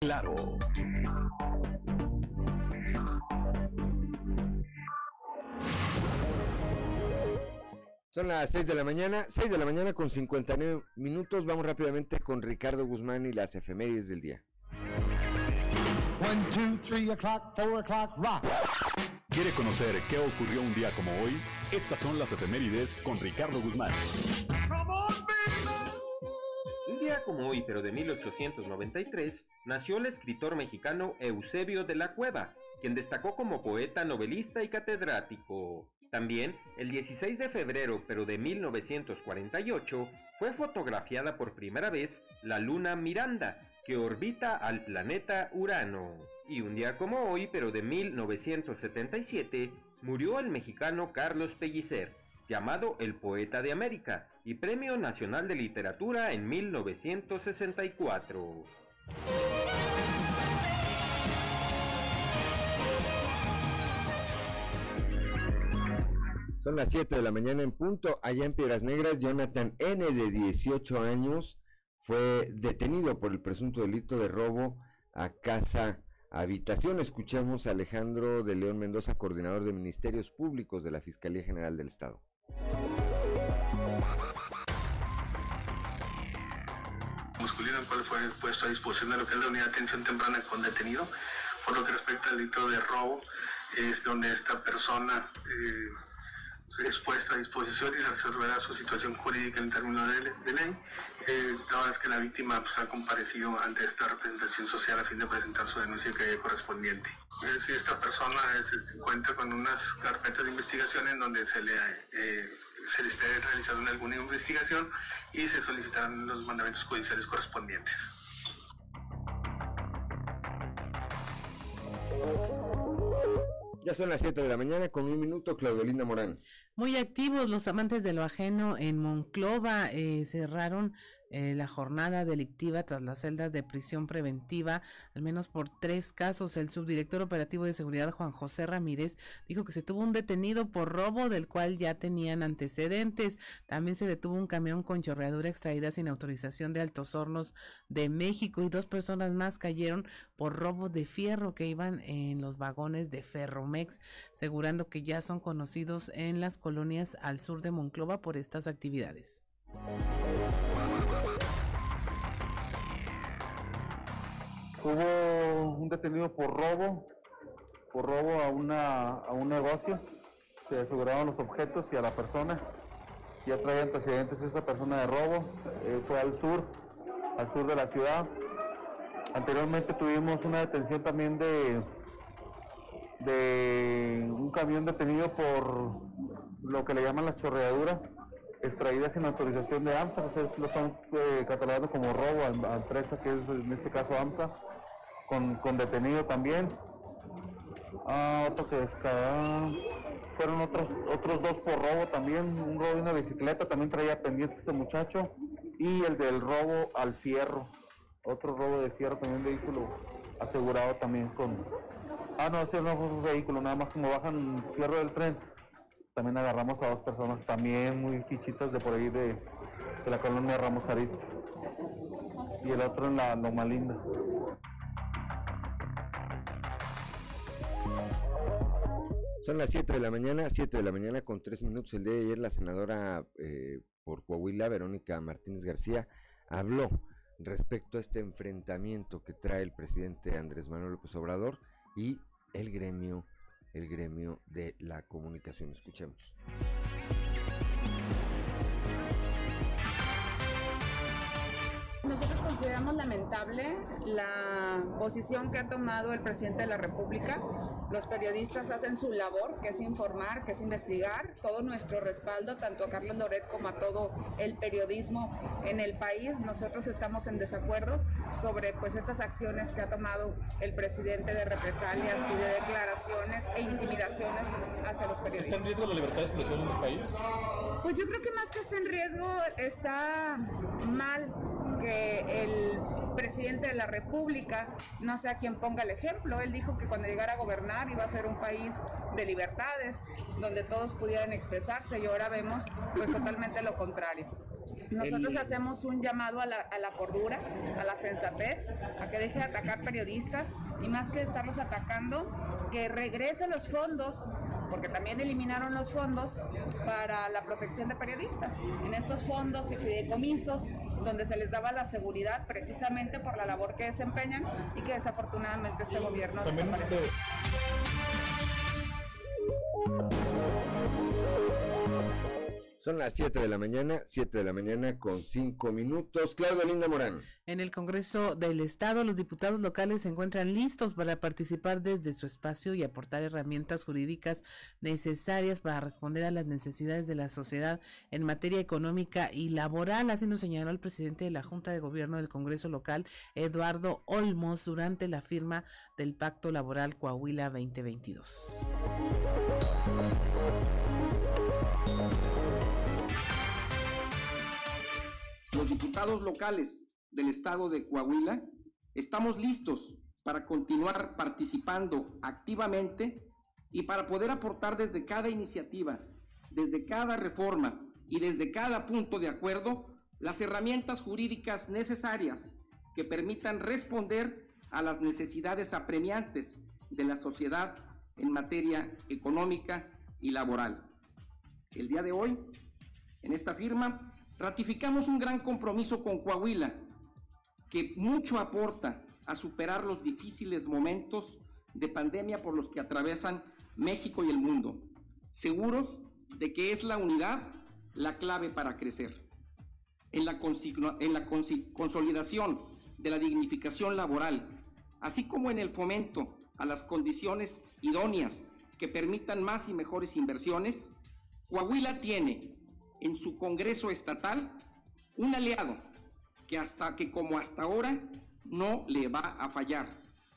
Claro. Son las 6 de la mañana, 6 de la mañana con 59 minutos. Vamos rápidamente con Ricardo Guzmán y las efemérides del día. 1, 2, 3 o'clock, 4 o'clock, rock. ¿Quiere conocer qué ocurrió un día como hoy? Estas son las efemérides con Ricardo Guzmán. Un día como hoy, pero de 1893, nació el escritor mexicano Eusebio de la Cueva, quien destacó como poeta, novelista y catedrático. También, el 16 de febrero pero de 1948, fue fotografiada por primera vez la luna Miranda, que orbita al planeta Urano. Y un día como hoy, pero de 1977, murió el mexicano Carlos Pellicer, llamado el Poeta de América y Premio Nacional de Literatura en 1964. Son las 7 de la mañana en punto. Allá en Piedras Negras, Jonathan N. de 18 años fue detenido por el presunto delito de robo a casa habitación. Escuchemos a Alejandro de León Mendoza, coordinador de Ministerios Públicos de la Fiscalía General del Estado. masculino, el cual fue puesto a disposición de lo que es la unidad de atención temprana con detenido. Por lo que respecta al delito de robo, es donde esta persona eh, expuesta a disposición y resolverá su situación jurídica en términos de, ley. Eh, es que la víctima pues, ha comparecido ante esta representación social a fin de presentar su denuncia correspondiente. Eh, si esta persona es, este, cuenta con unas carpetas de investigación en donde se le, eh, se le esté realizando alguna investigación y se solicitarán los mandamientos judiciales correspondientes. Ya son las 7 de la mañana con un minuto, Claudelinda Morán. Muy activos los amantes de lo ajeno en Monclova eh, cerraron eh, la jornada delictiva tras las celdas de prisión preventiva, al menos por tres casos. El subdirector operativo de seguridad, Juan José Ramírez, dijo que se tuvo un detenido por robo del cual ya tenían antecedentes. También se detuvo un camión con chorreadura extraída sin autorización de Altos Hornos de México y dos personas más cayeron por robo de fierro que iban en los vagones de Ferromex, asegurando que ya son conocidos en las colonias al sur de Monclova por estas actividades. Hubo un detenido por robo, por robo a, una, a un negocio. Se aseguraron los objetos y a la persona. Ya traía antecedentes esa persona de robo. Eh, fue al sur, al sur de la ciudad. Anteriormente tuvimos una detención también de, de un camión detenido por lo que le llaman las chorreaduras extraídas sin autorización de AMSA, pues lo están eh, catalogando como robo a, la empresa que es en este caso AMSA, con, con detenido también. Ah, otro que fueron otros otros dos por robo también, un robo de una bicicleta, también traía pendiente ese muchacho, y el del robo al fierro, otro robo de fierro también vehículo asegurado también con ah no ese no fue un vehículo, nada más como bajan fierro del tren también agarramos a dos personas también muy fichitas de por ahí de, la colonia Ramos Arispe. Y el otro en la Loma Linda. Son las 7 de la mañana, 7 de la mañana con 3 minutos. El día de ayer la senadora eh, por Coahuila, Verónica Martínez García, habló respecto a este enfrentamiento que trae el presidente Andrés Manuel López Obrador y el gremio el gremio de la comunicación. Escuchemos. Nosotros consideramos lamentable la posición que ha tomado el presidente de la República. Los periodistas hacen su labor, que es informar, que es investigar. Todo nuestro respaldo, tanto a Carlos Loret como a todo el periodismo en el país. Nosotros estamos en desacuerdo sobre pues estas acciones que ha tomado el presidente de represalias y de declaraciones e intimidaciones hacia los periodistas. ¿Está en riesgo la libertad de expresión en el país? Pues yo creo que más que está en riesgo, está mal que el presidente de la República no sea quien ponga el ejemplo. Él dijo que cuando llegara a gobernar iba a ser un país de libertades, donde todos pudieran expresarse y ahora vemos pues totalmente lo contrario. Nosotros hacemos un llamado a la, a la cordura, a la sensatez, a que deje de atacar periodistas y más que estarlos atacando, que regrese los fondos porque también eliminaron los fondos para la protección de periodistas. En estos fondos y fideicomisos, donde se les daba la seguridad precisamente por la labor que desempeñan y que desafortunadamente este gobierno desapareció. Son las 7 de la mañana, 7 de la mañana con 5 minutos. Claudia Linda Morán. En el Congreso del Estado, los diputados locales se encuentran listos para participar desde su espacio y aportar herramientas jurídicas necesarias para responder a las necesidades de la sociedad en materia económica y laboral. Así lo señaló el presidente de la Junta de Gobierno del Congreso local, Eduardo Olmos, durante la firma del Pacto Laboral Coahuila 2022. Los diputados locales del estado de Coahuila estamos listos para continuar participando activamente y para poder aportar desde cada iniciativa, desde cada reforma y desde cada punto de acuerdo las herramientas jurídicas necesarias que permitan responder a las necesidades apremiantes de la sociedad en materia económica y laboral. El día de hoy, en esta firma, Ratificamos un gran compromiso con Coahuila, que mucho aporta a superar los difíciles momentos de pandemia por los que atravesan México y el mundo, seguros de que es la unidad la clave para crecer. En la, en la consolidación de la dignificación laboral, así como en el fomento a las condiciones idóneas que permitan más y mejores inversiones, Coahuila tiene en su Congreso Estatal un aliado que hasta que como hasta ahora no le va a fallar,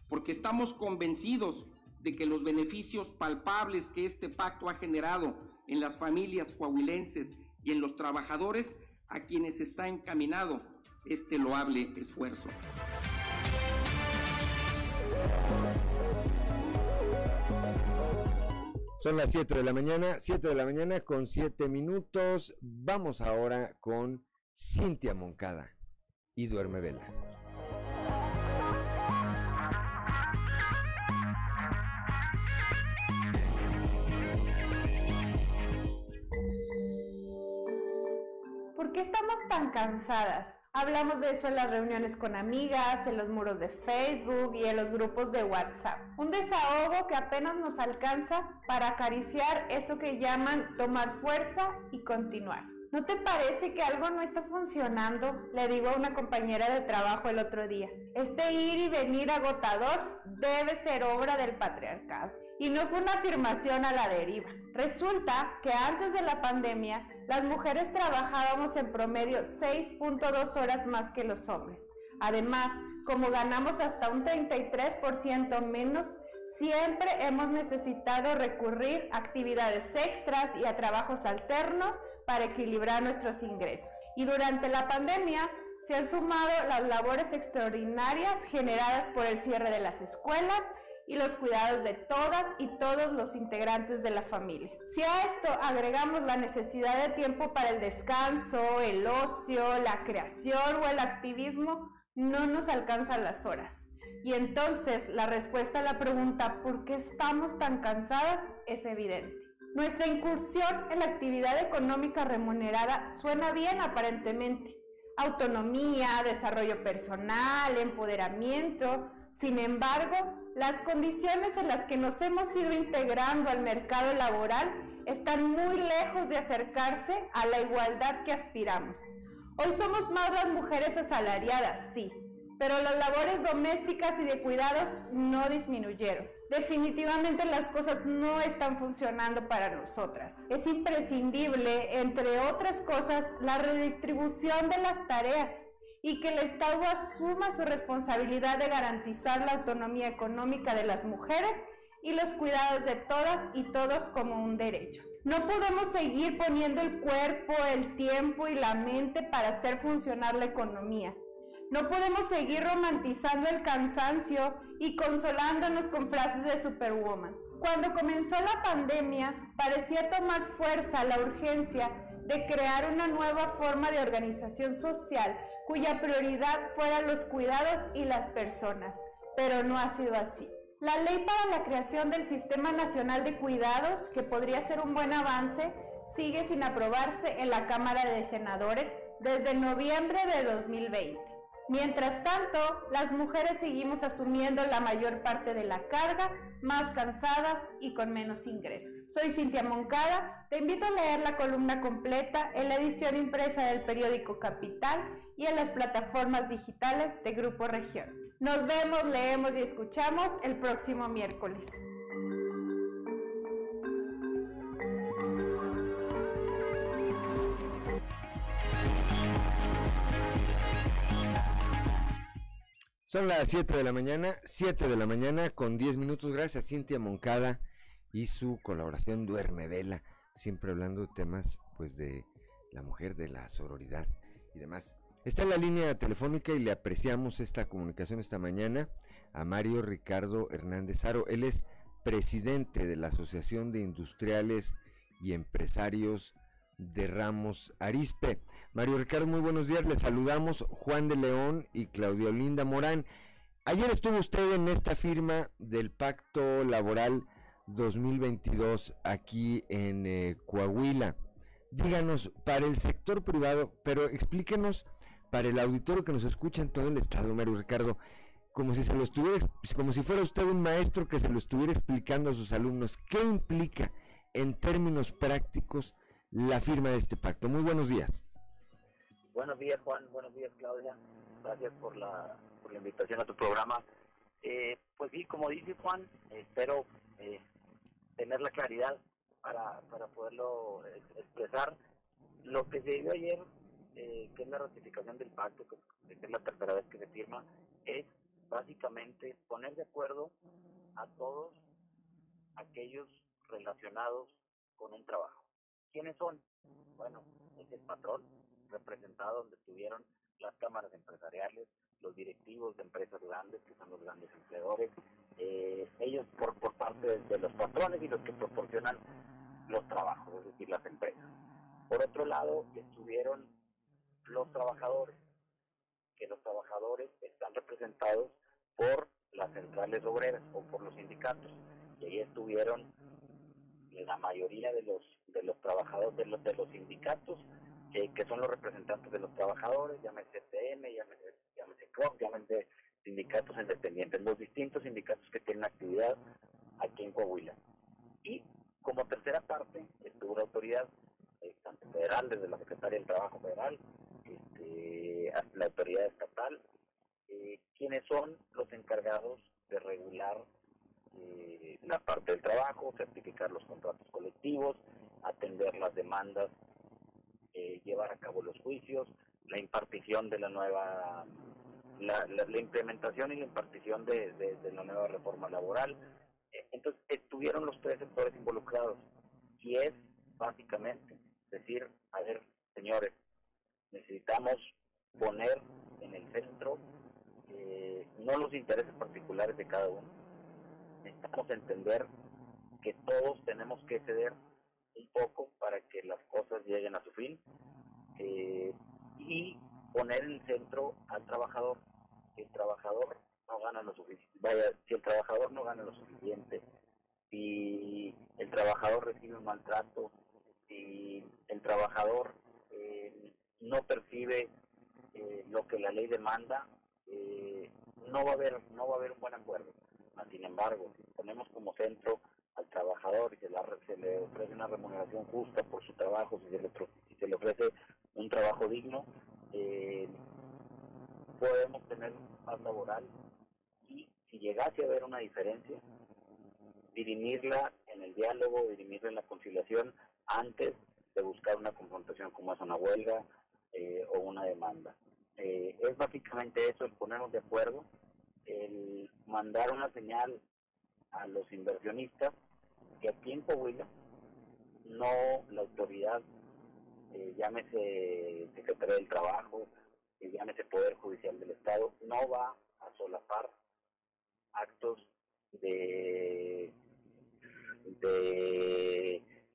porque estamos convencidos de que los beneficios palpables que este pacto ha generado en las familias coahuilenses y en los trabajadores a quienes está encaminado este loable esfuerzo. Son las 7 de la mañana, 7 de la mañana con 7 minutos. Vamos ahora con Cintia Moncada y Duerme Vela. ¿Por qué estamos tan cansadas? Hablamos de eso en las reuniones con amigas, en los muros de Facebook y en los grupos de WhatsApp. Un desahogo que apenas nos alcanza para acariciar eso que llaman tomar fuerza y continuar. ¿No te parece que algo no está funcionando? Le digo a una compañera de trabajo el otro día. Este ir y venir agotador debe ser obra del patriarcado. Y no fue una afirmación a la deriva. Resulta que antes de la pandemia, las mujeres trabajábamos en promedio 6.2 horas más que los hombres. Además, como ganamos hasta un 33% menos, siempre hemos necesitado recurrir a actividades extras y a trabajos alternos para equilibrar nuestros ingresos. Y durante la pandemia se han sumado las labores extraordinarias generadas por el cierre de las escuelas y los cuidados de todas y todos los integrantes de la familia. Si a esto agregamos la necesidad de tiempo para el descanso, el ocio, la creación o el activismo, no nos alcanzan las horas. Y entonces la respuesta a la pregunta ¿por qué estamos tan cansadas? es evidente. Nuestra incursión en la actividad económica remunerada suena bien aparentemente. Autonomía, desarrollo personal, empoderamiento. Sin embargo, las condiciones en las que nos hemos ido integrando al mercado laboral están muy lejos de acercarse a la igualdad que aspiramos. Hoy somos más las mujeres asalariadas, sí, pero las labores domésticas y de cuidados no disminuyeron. Definitivamente las cosas no están funcionando para nosotras. Es imprescindible, entre otras cosas, la redistribución de las tareas y que el Estado asuma su responsabilidad de garantizar la autonomía económica de las mujeres y los cuidados de todas y todos como un derecho. No podemos seguir poniendo el cuerpo, el tiempo y la mente para hacer funcionar la economía. No podemos seguir romantizando el cansancio y consolándonos con frases de Superwoman. Cuando comenzó la pandemia, parecía tomar fuerza la urgencia de crear una nueva forma de organización social cuya prioridad fueran los cuidados y las personas, pero no ha sido así. La ley para la creación del Sistema Nacional de Cuidados, que podría ser un buen avance, sigue sin aprobarse en la Cámara de Senadores desde noviembre de 2020. Mientras tanto, las mujeres seguimos asumiendo la mayor parte de la carga, más cansadas y con menos ingresos. Soy Cintia Moncada, te invito a leer la columna completa en la edición impresa del periódico Capital y en las plataformas digitales de Grupo Región. Nos vemos, leemos y escuchamos el próximo miércoles. Son las 7 de la mañana, 7 de la mañana con 10 minutos. Gracias a Cintia Moncada y su colaboración Duerme Vela, siempre hablando de temas pues de la mujer, de la sororidad y demás. Está en la línea telefónica y le apreciamos esta comunicación esta mañana a Mario Ricardo Hernández Aro. Él es presidente de la Asociación de Industriales y Empresarios de Ramos Arispe. Mario Ricardo, muy buenos días. Les saludamos Juan de León y Claudia Olinda Morán. Ayer estuvo usted en esta firma del Pacto Laboral 2022 aquí en eh, Coahuila. Díganos, para el sector privado, pero explíquenos para el auditorio que nos escucha en todo el estado, Mario Ricardo, como si se lo estuviera, como si fuera usted un maestro que se lo estuviera explicando a sus alumnos, ¿qué implica en términos prácticos la firma de este pacto. Muy buenos días. Buenos días, Juan. Buenos días, Claudia. Gracias por la, por la invitación a tu programa. Eh, pues sí, como dice Juan, espero eh, tener la claridad para, poderlo expresar. Lo que se dio ayer, eh, que es la ratificación del pacto, que es la tercera vez que se firma, es básicamente poner de acuerdo a todos aquellos relacionados con un trabajo. ¿Quiénes son? Bueno, es el patrón, representado donde estuvieron las cámaras empresariales, los directivos de empresas grandes, que son los grandes empleadores, eh, ellos por, por parte de, los patrones y los que proporcionan los trabajos, es decir, las empresas. Por otro lado, estuvieron los trabajadores, que los trabajadores están representados por las centrales obreras o por los sindicatos, y ahí estuvieron la mayoría de los de los trabajadores de los, de los sindicatos que son los representantes de los trabajadores, llámese CTM, llámese, llámese CROC, llámese sindicatos independientes, los distintos sindicatos que tienen actividad aquí en Coahuila. Y como tercera parte estuvo la autoridad eh, tanto federal, desde la Secretaría del Trabajo Federal, este, la autoridad estatal, eh, quienes son los encargados de regular eh, la parte del trabajo, certificar los contratos colectivos, atender las demandas eh, llevar a cabo los juicios, la impartición de la nueva, la, la, implementación y la impartición de, de, la nueva reforma laboral. Eh, entonces, estuvieron los tres sectores involucrados y es básicamente decir, a ver, señores, necesitamos poner en el centro eh, no los intereses particulares de cada uno. Necesitamos entender que todos tenemos que ceder un poco para que las cosas lleguen a su fin eh, y poner en centro al trabajador. Si el trabajador no gana lo suficiente, si el trabajador no gana lo suficiente, si el trabajador recibe un maltrato, si el trabajador eh, no percibe eh, lo que la ley demanda, no va a haber no va a haber un buen acuerdo. Sin embargo, si ponemos como centro al trabajador y se, se, le ofrece una remuneración justa por su trabajo, si se le, le ofrece un trabajo digno, eh, podemos tener paz laboral y si llegase a haber una diferencia, dirimirla en el diálogo, dirimirla en la conciliación antes de buscar una confrontación como es una huelga eh, o una demanda. Eh, es básicamente eso, el ponernos de acuerdo, el mandar una señal a los inversionistas que aquí en Coahuila no la autoridad, eh, llámese Secretaría del Trabajo, eh, llámese Poder Judicial del Estado, no va a solapar actos de,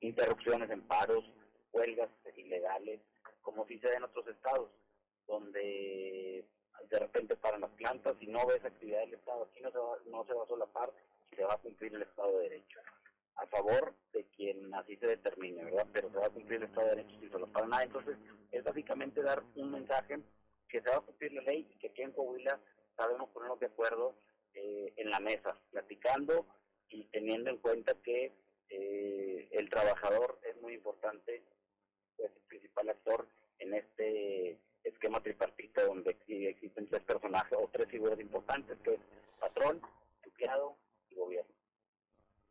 interrupciones en paros, huelgas ilegales, como si se da en otros estados, donde de repente paran las plantas y no ves actividad del Estado. Aquí no se va, no se va a solapar y se va a cumplir el Estado de Derecho a favor de quien así se determine, ¿verdad? Pero se va a cumplir el Estado de Derecho si solo para nada. Entonces, es básicamente dar un mensaje que se va a cumplir la ley y que aquí en Coahuila sabemos ponernos de acuerdo eh, en la mesa, platicando y teniendo en cuenta que eh, el trabajador es muy importante, es el principal actor en este esquema tripartito donde existen tres personajes o tres figuras importantes, que es patrón, empleado y gobierno.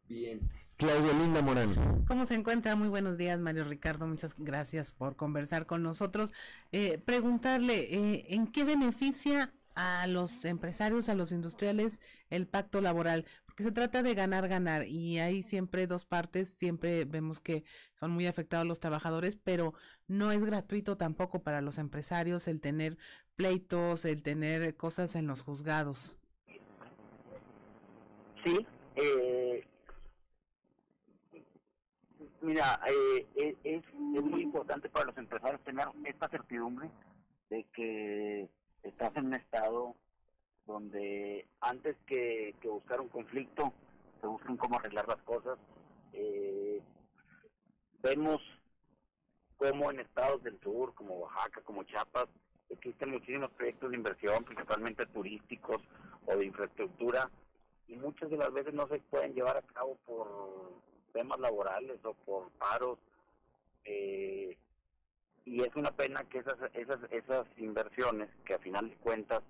Bien. Claudia Linda Morán. ¿Cómo se encuentra? Muy buenos días, Mario Ricardo. Muchas gracias por conversar con nosotros. Eh, preguntarle, eh, ¿en qué beneficia a los empresarios, a los industriales, el pacto laboral? Porque se trata de ganar, ganar. Y hay siempre dos partes. Siempre vemos que son muy afectados los trabajadores, pero no es gratuito tampoco para los empresarios el tener pleitos, el tener cosas en los juzgados. Sí, eh, Mira, eh, eh, es, muy importante para los empresarios tener esta certidumbre de que estás en un estado donde antes que, buscar un conflicto, se buscan cómo arreglar las cosas. Eh, vemos cómo en estados del sur, como Oaxaca, como Chiapas, existen muchísimos proyectos de inversión, principalmente turísticos o de infraestructura, y muchas de las veces no se pueden llevar a cabo por temas laborales o por paros. Eh, y es una pena que esas, esas, esas inversiones, que a final de cuentas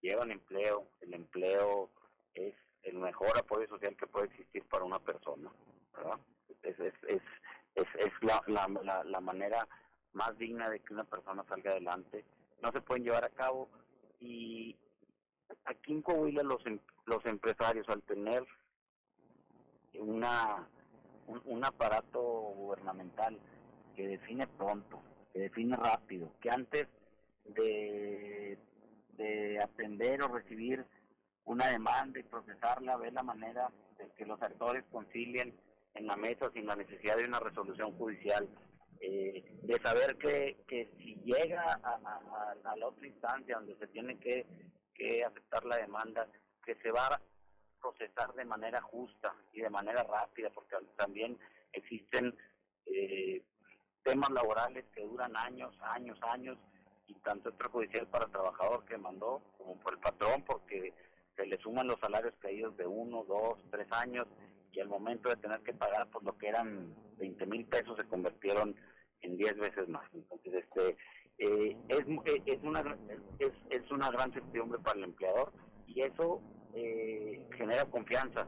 llevan empleo, el empleo es el mejor apoyo social que puede existir para una persona. Es, es, es, es, es la, la, la, manera más digna de que una persona salga adelante. No se pueden llevar a cabo y aquí en los, em, los empresarios al tener una un, aparato gubernamental que define pronto, que define rápido, que antes de, de atender o recibir una demanda y procesarla, ve la manera de que los actores concilien en la mesa sin la necesidad de una resolución judicial, eh, de saber que, que si llega a, a, la otra instancia donde se tiene que, que aceptar la demanda, que se va a procesar de manera justa y de manera rápida, porque también existen eh, temas laborales que duran años, años, años, y tanto es perjudicial para el trabajador que mandó como por el patrón, porque se le suman los salarios caídos de uno, dos, tres años, y al momento de tener que pagar por lo que eran 20 mil pesos se convirtieron en 10 veces más. Entonces, este eh, es, eh, es, una, es, es una gran certidumbre para el empleador y eso eh, genera confianza.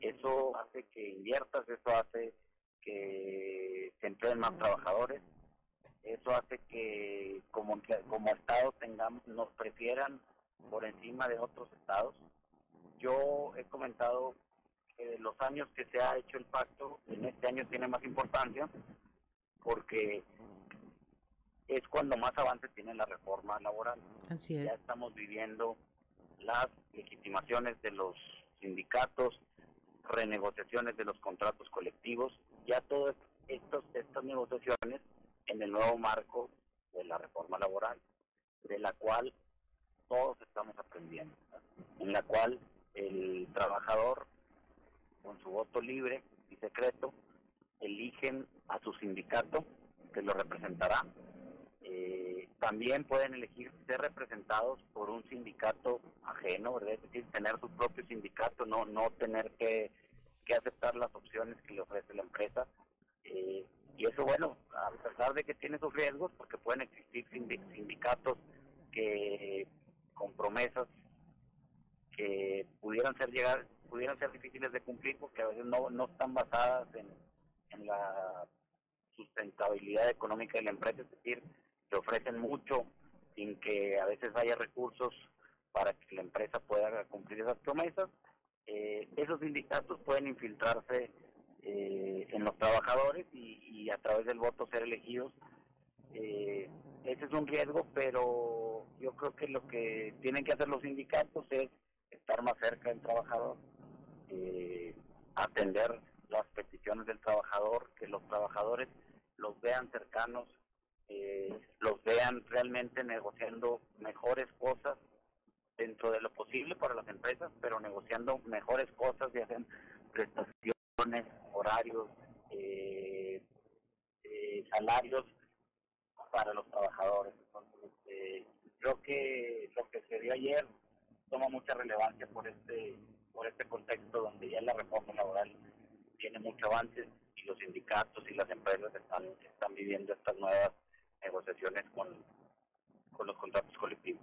Eso hace que inviertas, eso hace que se empleen más trabajadores. Eso hace que como, como Estado tengamos, nos prefieran por encima de otros estados. Yo he comentado que los años que se ha hecho el pacto, en este año tiene más importancia porque es cuando más avance tiene la reforma laboral. Así es. Ya estamos viviendo las legitimaciones de los sindicatos, renegociaciones de los contratos colectivos, ya todas estos, estas negociaciones en el nuevo marco de la reforma laboral, de la cual todos estamos aprendiendo, en la cual el trabajador, con su voto libre y secreto, eligen a su sindicato que lo representará. Eh, también pueden elegir ser representados por un sindicato ajeno, es decir, tener su propio sindicato, no no tener que que aceptar las opciones que le ofrece la empresa. Eh, y eso, bueno, a pesar de que tiene sus riesgos, porque pueden existir sindicatos que con promesas que pudieran ser llegar pudieran ser difíciles de cumplir porque a veces no, no están basadas en, en la sustentabilidad económica de la empresa, es decir, que ofrecen mucho sin que a veces haya recursos para que la empresa pueda cumplir esas promesas eh, esos sindicatos pueden infiltrarse eh, en los trabajadores y, a través del voto ser elegidos. Eh, ese es un riesgo, pero yo creo que lo que tienen que hacer los sindicatos es estar más cerca del trabajador, atender las peticiones del trabajador, que los trabajadores los vean cercanos, los vean realmente negociando mejores cosas dentro de lo posible para las empresas, pero negociando mejores cosas, ya sean prestaciones, horarios, eh, eh, salarios para los trabajadores. Entonces, este, creo que lo que se dio ayer toma mucha relevancia por este por este contexto donde ya la reforma laboral tiene mucho avance y los sindicatos y las empresas están están viviendo estas nuevas negociaciones con, con los contratos colectivos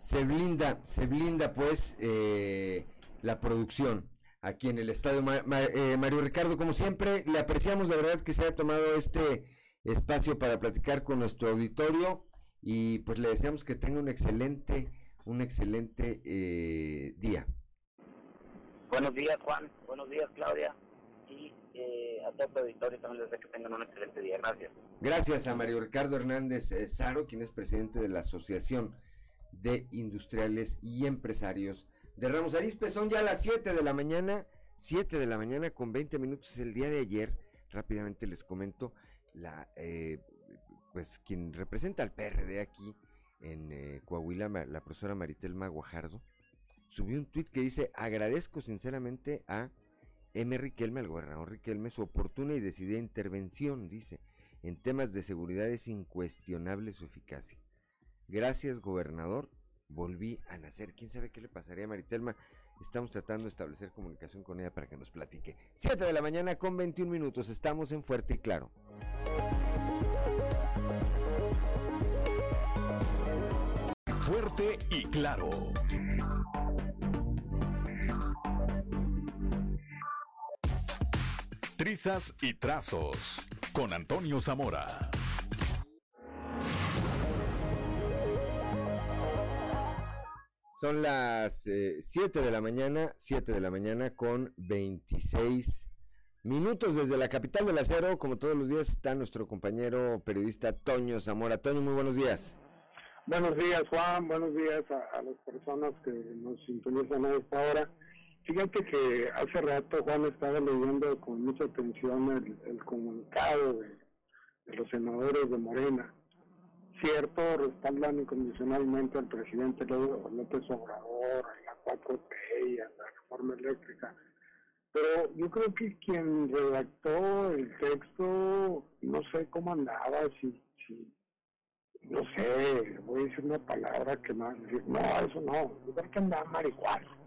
se blinda, se blinda pues eh, la producción aquí en el estadio. Eh, Mario Ricardo, como siempre, le apreciamos de verdad que se haya tomado este espacio para platicar con nuestro auditorio y pues le deseamos que tenga un excelente, un excelente eh, día. Buenos días Juan, buenos días Claudia y a todo el auditorio también les deseo que tengan un excelente día. Gracias. Gracias a Mario Ricardo Hernández Saro, quien es presidente de la Asociación de industriales y empresarios de Ramos Arizpe. Son ya las 7 de la mañana, 7 de la mañana con 20 minutos el día de ayer. Rápidamente les comento, la, eh, pues quien representa al PRD aquí en eh, Coahuila, la profesora Maritelma Guajardo, subió un tuit que dice, agradezco sinceramente a M. Riquelme, al gobernador Riquelme, su oportuna y decidida intervención, dice, en temas de seguridad es incuestionable su eficacia. Gracias, gobernador. Volví a nacer. ¿Quién sabe qué le pasaría a Maritelma? Estamos tratando de establecer comunicación con ella para que nos platique. 7 de la mañana con 21 minutos. Estamos en Fuerte y Claro. Fuerte y Claro. Trizas y Trazos con Antonio Zamora. Son las 7 eh, de la mañana, 7 de la mañana con 26 minutos desde la capital del acero. Como todos los días está nuestro compañero periodista Toño Zamora. Toño, muy buenos días. Buenos días, Juan. Buenos días a, las personas que nos sintonizan a esta hora. Fíjate que hace rato Juan estaba leyendo con mucha atención el, comunicado de, los senadores de Morena cierto, respaldan incondicionalmente al presidente López Obrador, a la 4T y a la reforma eléctrica. Pero yo creo que quien redactó el texto, no sé cómo andaba, si, si no sé, voy a decir una palabra que más no, eso no, yo creo que andaba marihuana.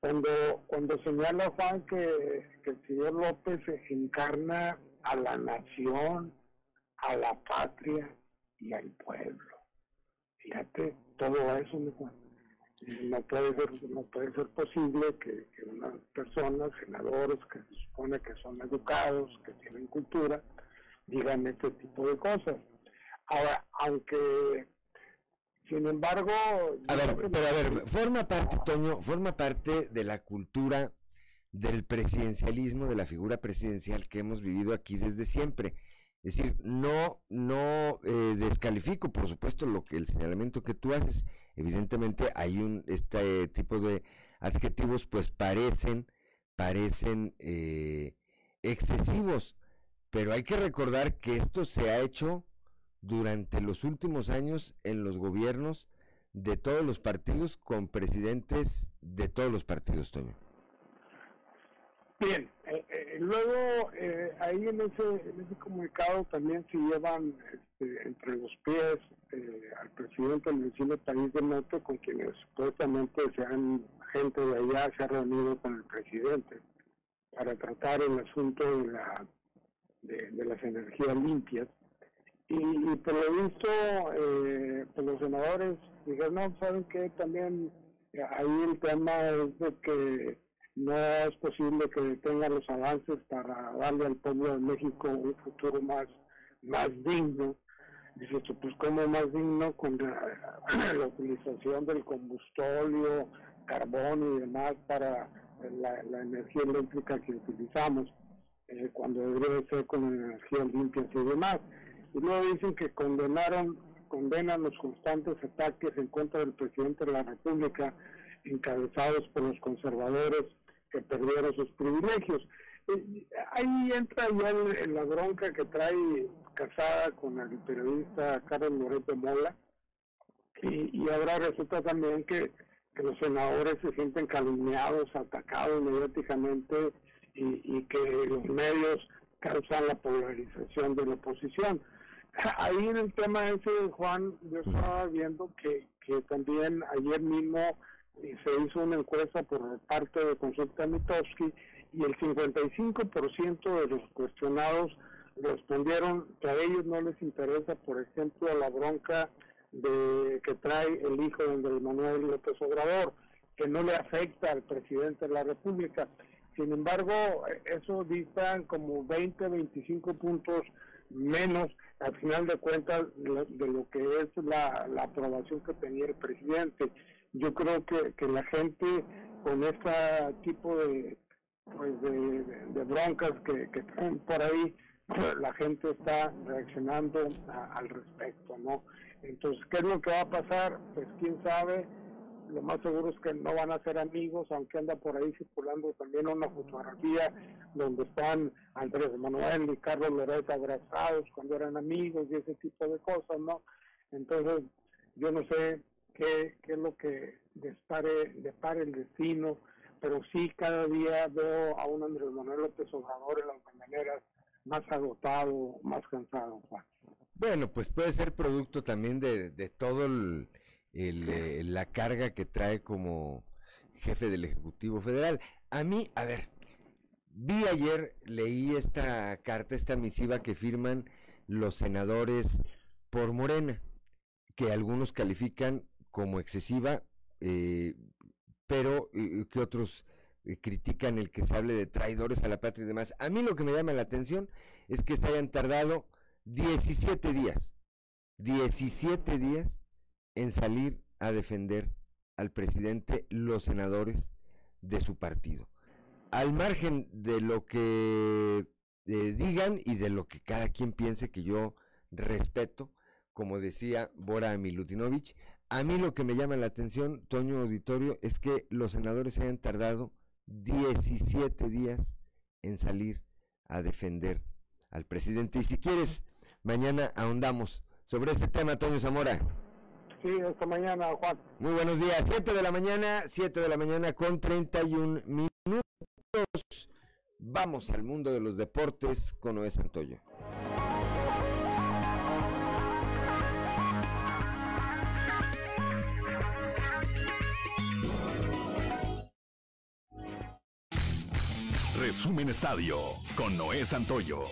Cuando, cuando señala Juan que, que el señor López encarna a la nación, a la patria, y al pueblo. Fíjate, todo eso no puede ser, no puede ser posible que, unas personas, senadores que se supone que son educados, que tienen cultura, digan este tipo de cosas. Ahora, aunque sin embargo. A ver, pero a ver, forma parte, Toño, forma parte de la cultura del presidencialismo, de la figura presidencial que hemos vivido aquí desde siempre. Es decir, no, no eh, descalifico, por supuesto, lo que el señalamiento que tú haces. Evidentemente hay un este tipo de adjetivos, pues parecen, parecen eh, excesivos, pero hay que recordar que esto se ha hecho durante los últimos años en los gobiernos de todos los partidos con presidentes de todos los partidos, Toño. Bien, eh, eh, luego eh, ahí en ese, en ese comunicado también se llevan este, entre los pies al presidente del vecino país de norte con quienes supuestamente sean gente de allá se ha reunido con el presidente para tratar el asunto de, la, de, las energías limpias. Y, por lo visto, pues los senadores dijeron, no, ¿saben que También ahí el tema es de que no es posible que detengan los avances para darle al pueblo de México un futuro más, más digno. Dice, pues como más digno con [clears throat] la, utilización del combustóleo, carbón y demás para la, energía eléctrica que utilizamos, eh, cuando debería ser con energías limpias y demás. Y luego dicen que condenaron, condenan los constantes ataques en contra del presidente de la República encabezados por los conservadores que perdieron sus privilegios. Eh, ahí entra ya la bronca que trae casada con el periodista Carlos Loreto Mola y, ahora resulta también que, los senadores se sienten calumniados, atacados mediáticamente y, que los medios causan la polarización de la oposición. Ahí en el tema ese, Juan, yo estaba viendo que, que también ayer mismo se hizo una encuesta por parte de Consulta Mitowski y el 55% de los cuestionados respondieron que a ellos no les interesa, por ejemplo, la bronca de que trae el hijo de Andrés Manuel López Obrador, que no le afecta al presidente de la República. Sin embargo, eso dictan como 20, 25 puntos menos al final de cuentas de lo que es la, la aprobación que tenía el presidente. Yo creo que, que la gente con este tipo de pues de, broncas que, que traen por ahí la gente está reaccionando al respecto no entonces qué es lo que va a pasar pues quién sabe lo más seguro es que no van a ser amigos, aunque anda por ahí circulando también una fotografía donde están Andrés Manuel y Carlos Loreto abrazados cuando eran amigos y ese tipo de cosas, ¿no? Entonces, yo no sé qué, es lo que depare, depare el destino, pero sí cada día veo a un Andrés Manuel López Obrador en las maneras más agotado, más cansado, Bueno, pues puede ser producto también de, de todo el, eh, la carga que trae como jefe del Ejecutivo Federal. A mí, a ver, vi ayer, leí esta carta, esta misiva que firman los senadores por Morena, que algunos califican como excesiva, eh, pero eh, que otros eh, critican el que se hable de traidores a la patria y demás. A mí lo que me llama la atención es que se hayan tardado 17 días, 17 días en salir a defender al presidente los senadores de su partido. Al margen de lo que eh, digan y de lo que cada quien piense que yo respeto, como decía Bora Milutinovich, a mí lo que me llama la atención, Toño Auditorio, es que los senadores hayan tardado 17 días en salir a defender al presidente. Y si quieres, mañana ahondamos sobre este tema, Toño Zamora. Sí, esta mañana, Juan. Muy buenos días. 7 de la mañana, 7 de la mañana con 31 minutos. Vamos al mundo de los deportes con Noé Santoyo. Resumen Estadio con Noé Santoyo.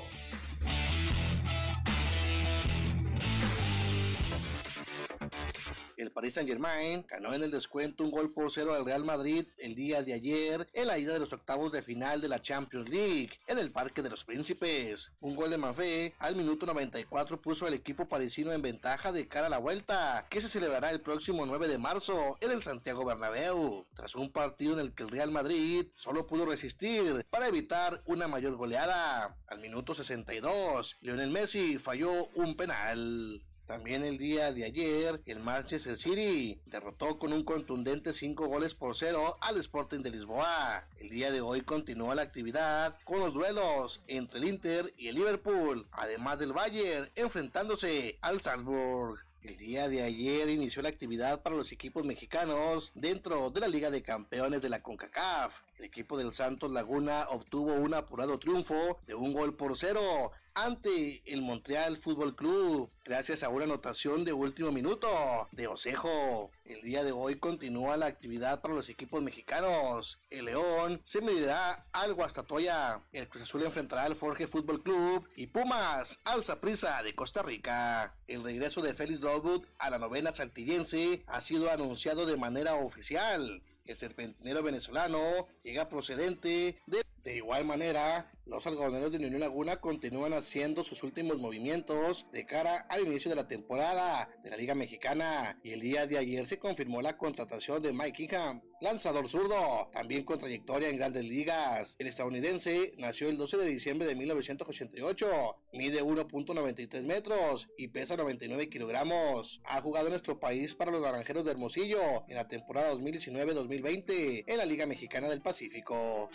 El Paris Saint Germain ganó en el descuento un gol por cero al Real Madrid el día de ayer en la ida de los octavos de final de la Champions League en el Parque de los Príncipes. Un gol de Mafé al minuto 94 puso al equipo parisino en ventaja de cara a la vuelta, que se celebrará el próximo 9 de marzo en el Santiago Bernabéu, tras un partido en el que el Real Madrid solo pudo resistir para evitar una mayor goleada. Al minuto 62, Lionel Messi falló un penal. También el día de ayer, el Manchester City derrotó con un contundente 5 goles por 0 al Sporting de Lisboa. El día de hoy continúa la actividad con los duelos entre el Inter y el Liverpool, además del Bayern enfrentándose al Salzburg. El día de ayer inició la actividad para los equipos mexicanos dentro de la Liga de Campeones de la CONCACAF. El equipo del Santos Laguna obtuvo un apurado triunfo de un gol por cero ante el Montreal Fútbol Club, gracias a una anotación de último minuto de Osejo. El día de hoy continúa la actividad para los equipos mexicanos. El León se medirá al Guastatoya. El Cruz Azul enfrentará al Forge Fútbol Club y Pumas al Prisa de Costa Rica. El regreso de Félix Lovewood a la novena saltillense ha sido anunciado de manera oficial. El serpentinero venezolano llega procedente de... De igual manera, los algodoneros de Unión Laguna continúan haciendo sus últimos movimientos de cara al inicio de la temporada de la Liga Mexicana y el día de ayer se confirmó la contratación de Mike Ingham, lanzador zurdo, también con trayectoria en grandes ligas. El estadounidense nació el 12 de diciembre de 1988, mide 1.93 metros y pesa 99 kilogramos. Ha jugado en nuestro país para los Naranjeros de Hermosillo en la temporada 2019-2020 en la Liga Mexicana del Pacífico.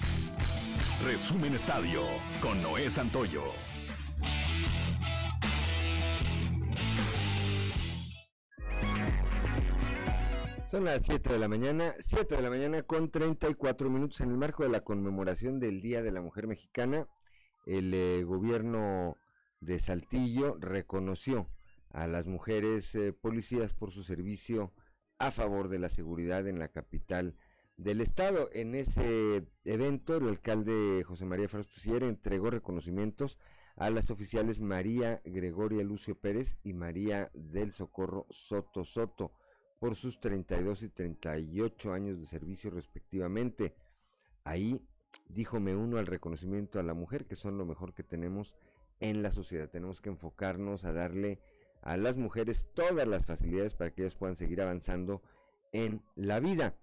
Resumen Estadio con Noé Santoyo. Son las 7 de la mañana, 7 de la mañana con 34 minutos en el marco de la conmemoración del Día de la Mujer Mexicana. El eh, gobierno de Saltillo reconoció a las mujeres eh, policías por su servicio a favor de la seguridad en la capital del Estado. En ese evento, el alcalde José María Frausto entregó reconocimientos a las oficiales María Gregoria Lucio Pérez y María del Socorro Soto Soto por sus 32 y 38 años de servicio respectivamente. Ahí dijo me uno al reconocimiento a la mujer, que son lo mejor que tenemos en la sociedad. Tenemos que enfocarnos a darle a las mujeres todas las facilidades para que ellas puedan seguir avanzando en la vida.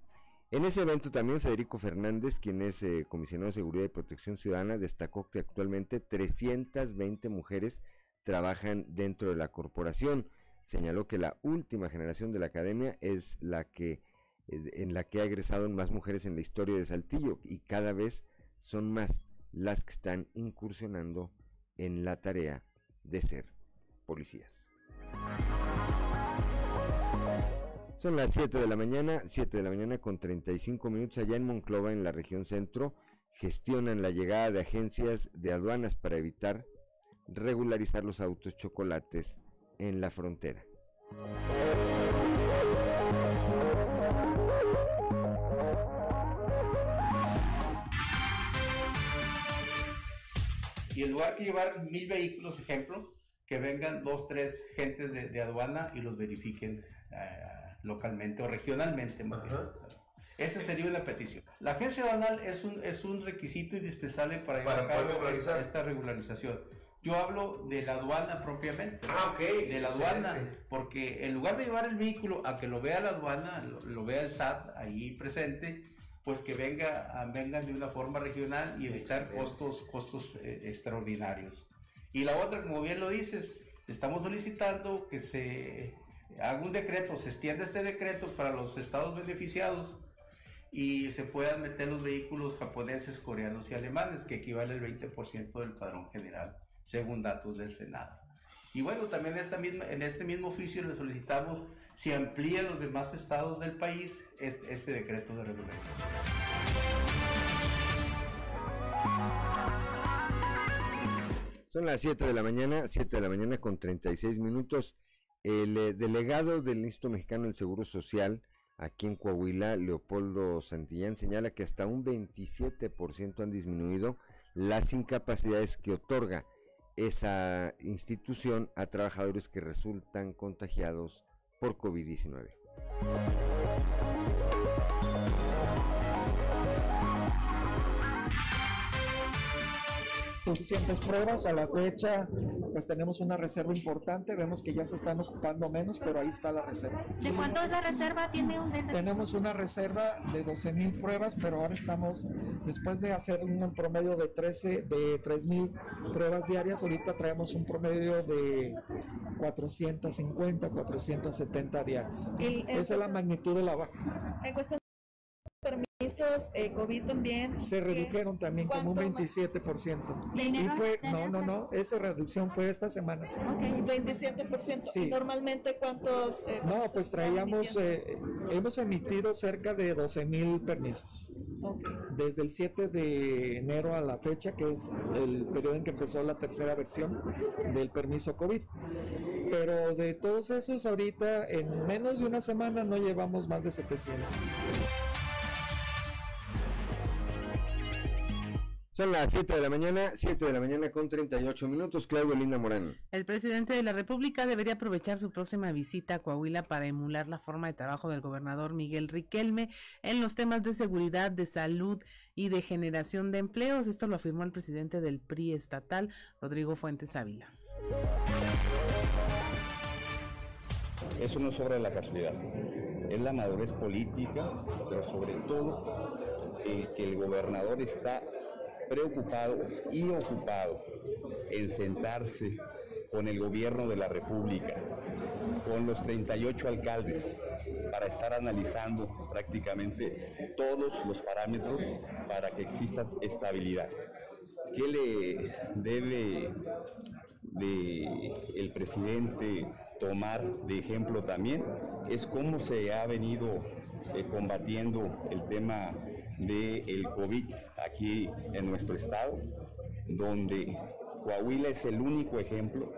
En ese evento también Federico Fernández, quien es eh, comisionado de Seguridad y Protección Ciudadana, destacó que actualmente 320 mujeres trabajan dentro de la corporación. Señaló que la última generación de la academia es la que eh, en la que ha egresado más mujeres en la historia de Saltillo y cada vez son más las que están incursionando en la tarea de ser policías. Son las 7 de la mañana, 7 de la mañana con 35 minutos allá en Monclova, en la región centro. Gestionan la llegada de agencias de aduanas para evitar regularizar los autos chocolates en la frontera. Y en lugar de llevar mil vehículos, ejemplo, que vengan dos, tres gentes de, aduana y los verifiquen. Eh, localmente o regionalmente. Esa sería una petición. La agencia aduanal es un, es un requisito indispensable para llevar a cabo esta, regularización. Yo hablo de la aduana propiamente. Ah, ok. De la aduana, porque en lugar de llevar el vehículo a que lo vea la aduana, lo, vea el SAT ahí presente, pues que venga, vengan de una forma regional y evitar costos, costos eh, extraordinarios. Y la otra, como bien lo dices, estamos solicitando que se haga un decreto, se extienda este decreto para los estados beneficiados y se puedan meter los vehículos japoneses, coreanos y alemanes, que equivale al 20% del padrón general, según datos del Senado. Y bueno, también en este mismo oficio le solicitamos si amplía los demás estados del país este, este decreto de regularización. Son las 7 de la mañana, 7 de la mañana con 36 minutos. El eh, delegado del Instituto Mexicano del Seguro Social aquí en Coahuila, Leopoldo Santillán, señala que hasta un 27% han disminuido las incapacidades que otorga esa institución a trabajadores que resultan contagiados por COVID-19. Suficientes pruebas. A la fecha, pues tenemos una reserva importante. Vemos que ya se están ocupando menos, pero ahí está la reserva. ¿De cuánto es la reserva? ¿Tiene un Tenemos una reserva de 12 mil pruebas, pero ahora estamos, después de hacer un promedio de 13, de 3 mil pruebas diarias, ahorita traemos un promedio de 450, 470 diarias. Esa es la magnitud de la baja. Permisos eh, COVID también. Se redujeron también como un 27%. Y fue, no, no, no, esa reducción fue esta semana. Ok, 27%. Sí. ¿Normalmente cuántos? Eh, no, pues traíamos, eh, hemos emitido cerca de 12 mil permisos. Okay. Desde el 7 de enero a la fecha, que es el periodo en que empezó la tercera versión del permiso COVID. Pero de todos esos, ahorita en menos de una semana no llevamos más de 700. Son las 7 de la mañana, 7 de la mañana con 38 minutos. Claudio Linda Morán. El presidente de la República debería aprovechar su próxima visita a Coahuila para emular la forma de trabajo del gobernador Miguel Riquelme en los temas de seguridad, de salud y de generación de empleos. Esto lo afirmó el presidente del PRI estatal, Rodrigo Fuentes Ávila. Eso no es obra de la casualidad, es la madurez política, pero sobre todo el que el gobernador está preocupado y ocupado en sentarse con el gobierno de la República, con los 38 alcaldes, para estar analizando prácticamente todos los parámetros para que exista estabilidad. ¿Qué le debe el presidente tomar de ejemplo también? Es cómo se ha venido eh, combatiendo el tema del el COVID aquí en nuestro estado, donde Coahuila es el único ejemplo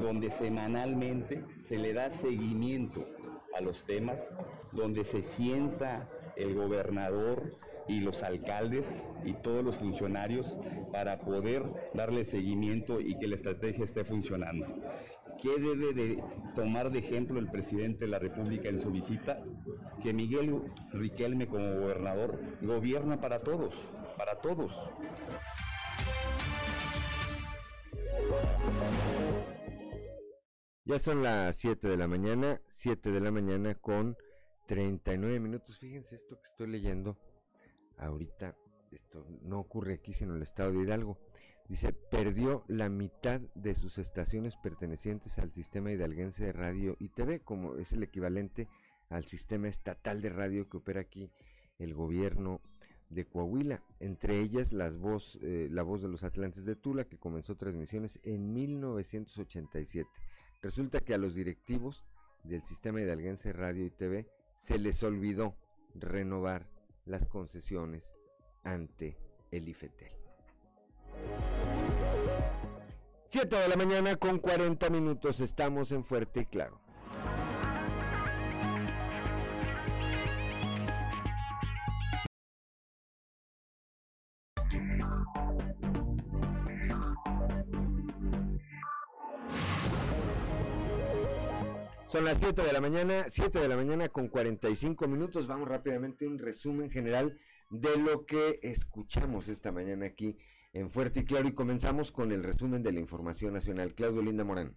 donde semanalmente se le da seguimiento a los temas, donde se sienta el gobernador y los alcaldes y todos los funcionarios para poder darle seguimiento y que la estrategia esté funcionando. ¿Qué debe de tomar de ejemplo el presidente de la República en su visita? Que Miguel Riquelme como gobernador gobierna para todos, para todos. Ya son las 7 de la mañana, 7 de la mañana con 39 minutos. Fíjense esto que estoy leyendo ahorita. Esto no ocurre aquí, sino en el estado de Hidalgo. Dice, perdió la mitad de sus estaciones pertenecientes al sistema hidalguense de radio y TV, como es el equivalente al sistema estatal de radio que opera aquí el gobierno de Coahuila, entre ellas las voz, eh, la voz de los Atlantes de Tula, que comenzó transmisiones en 1987. Resulta que a los directivos del sistema hidalguense radio y TV se les olvidó renovar las concesiones ante el IFETEL. 7 de la mañana con 40 minutos estamos en Fuerte y Claro. Son las 7 de la mañana, 7 de la mañana con 45 minutos. Vamos rápidamente a un resumen general de lo que escuchamos esta mañana aquí en Fuerte y Claro y comenzamos con el resumen de la información nacional. Claudio Linda Morán.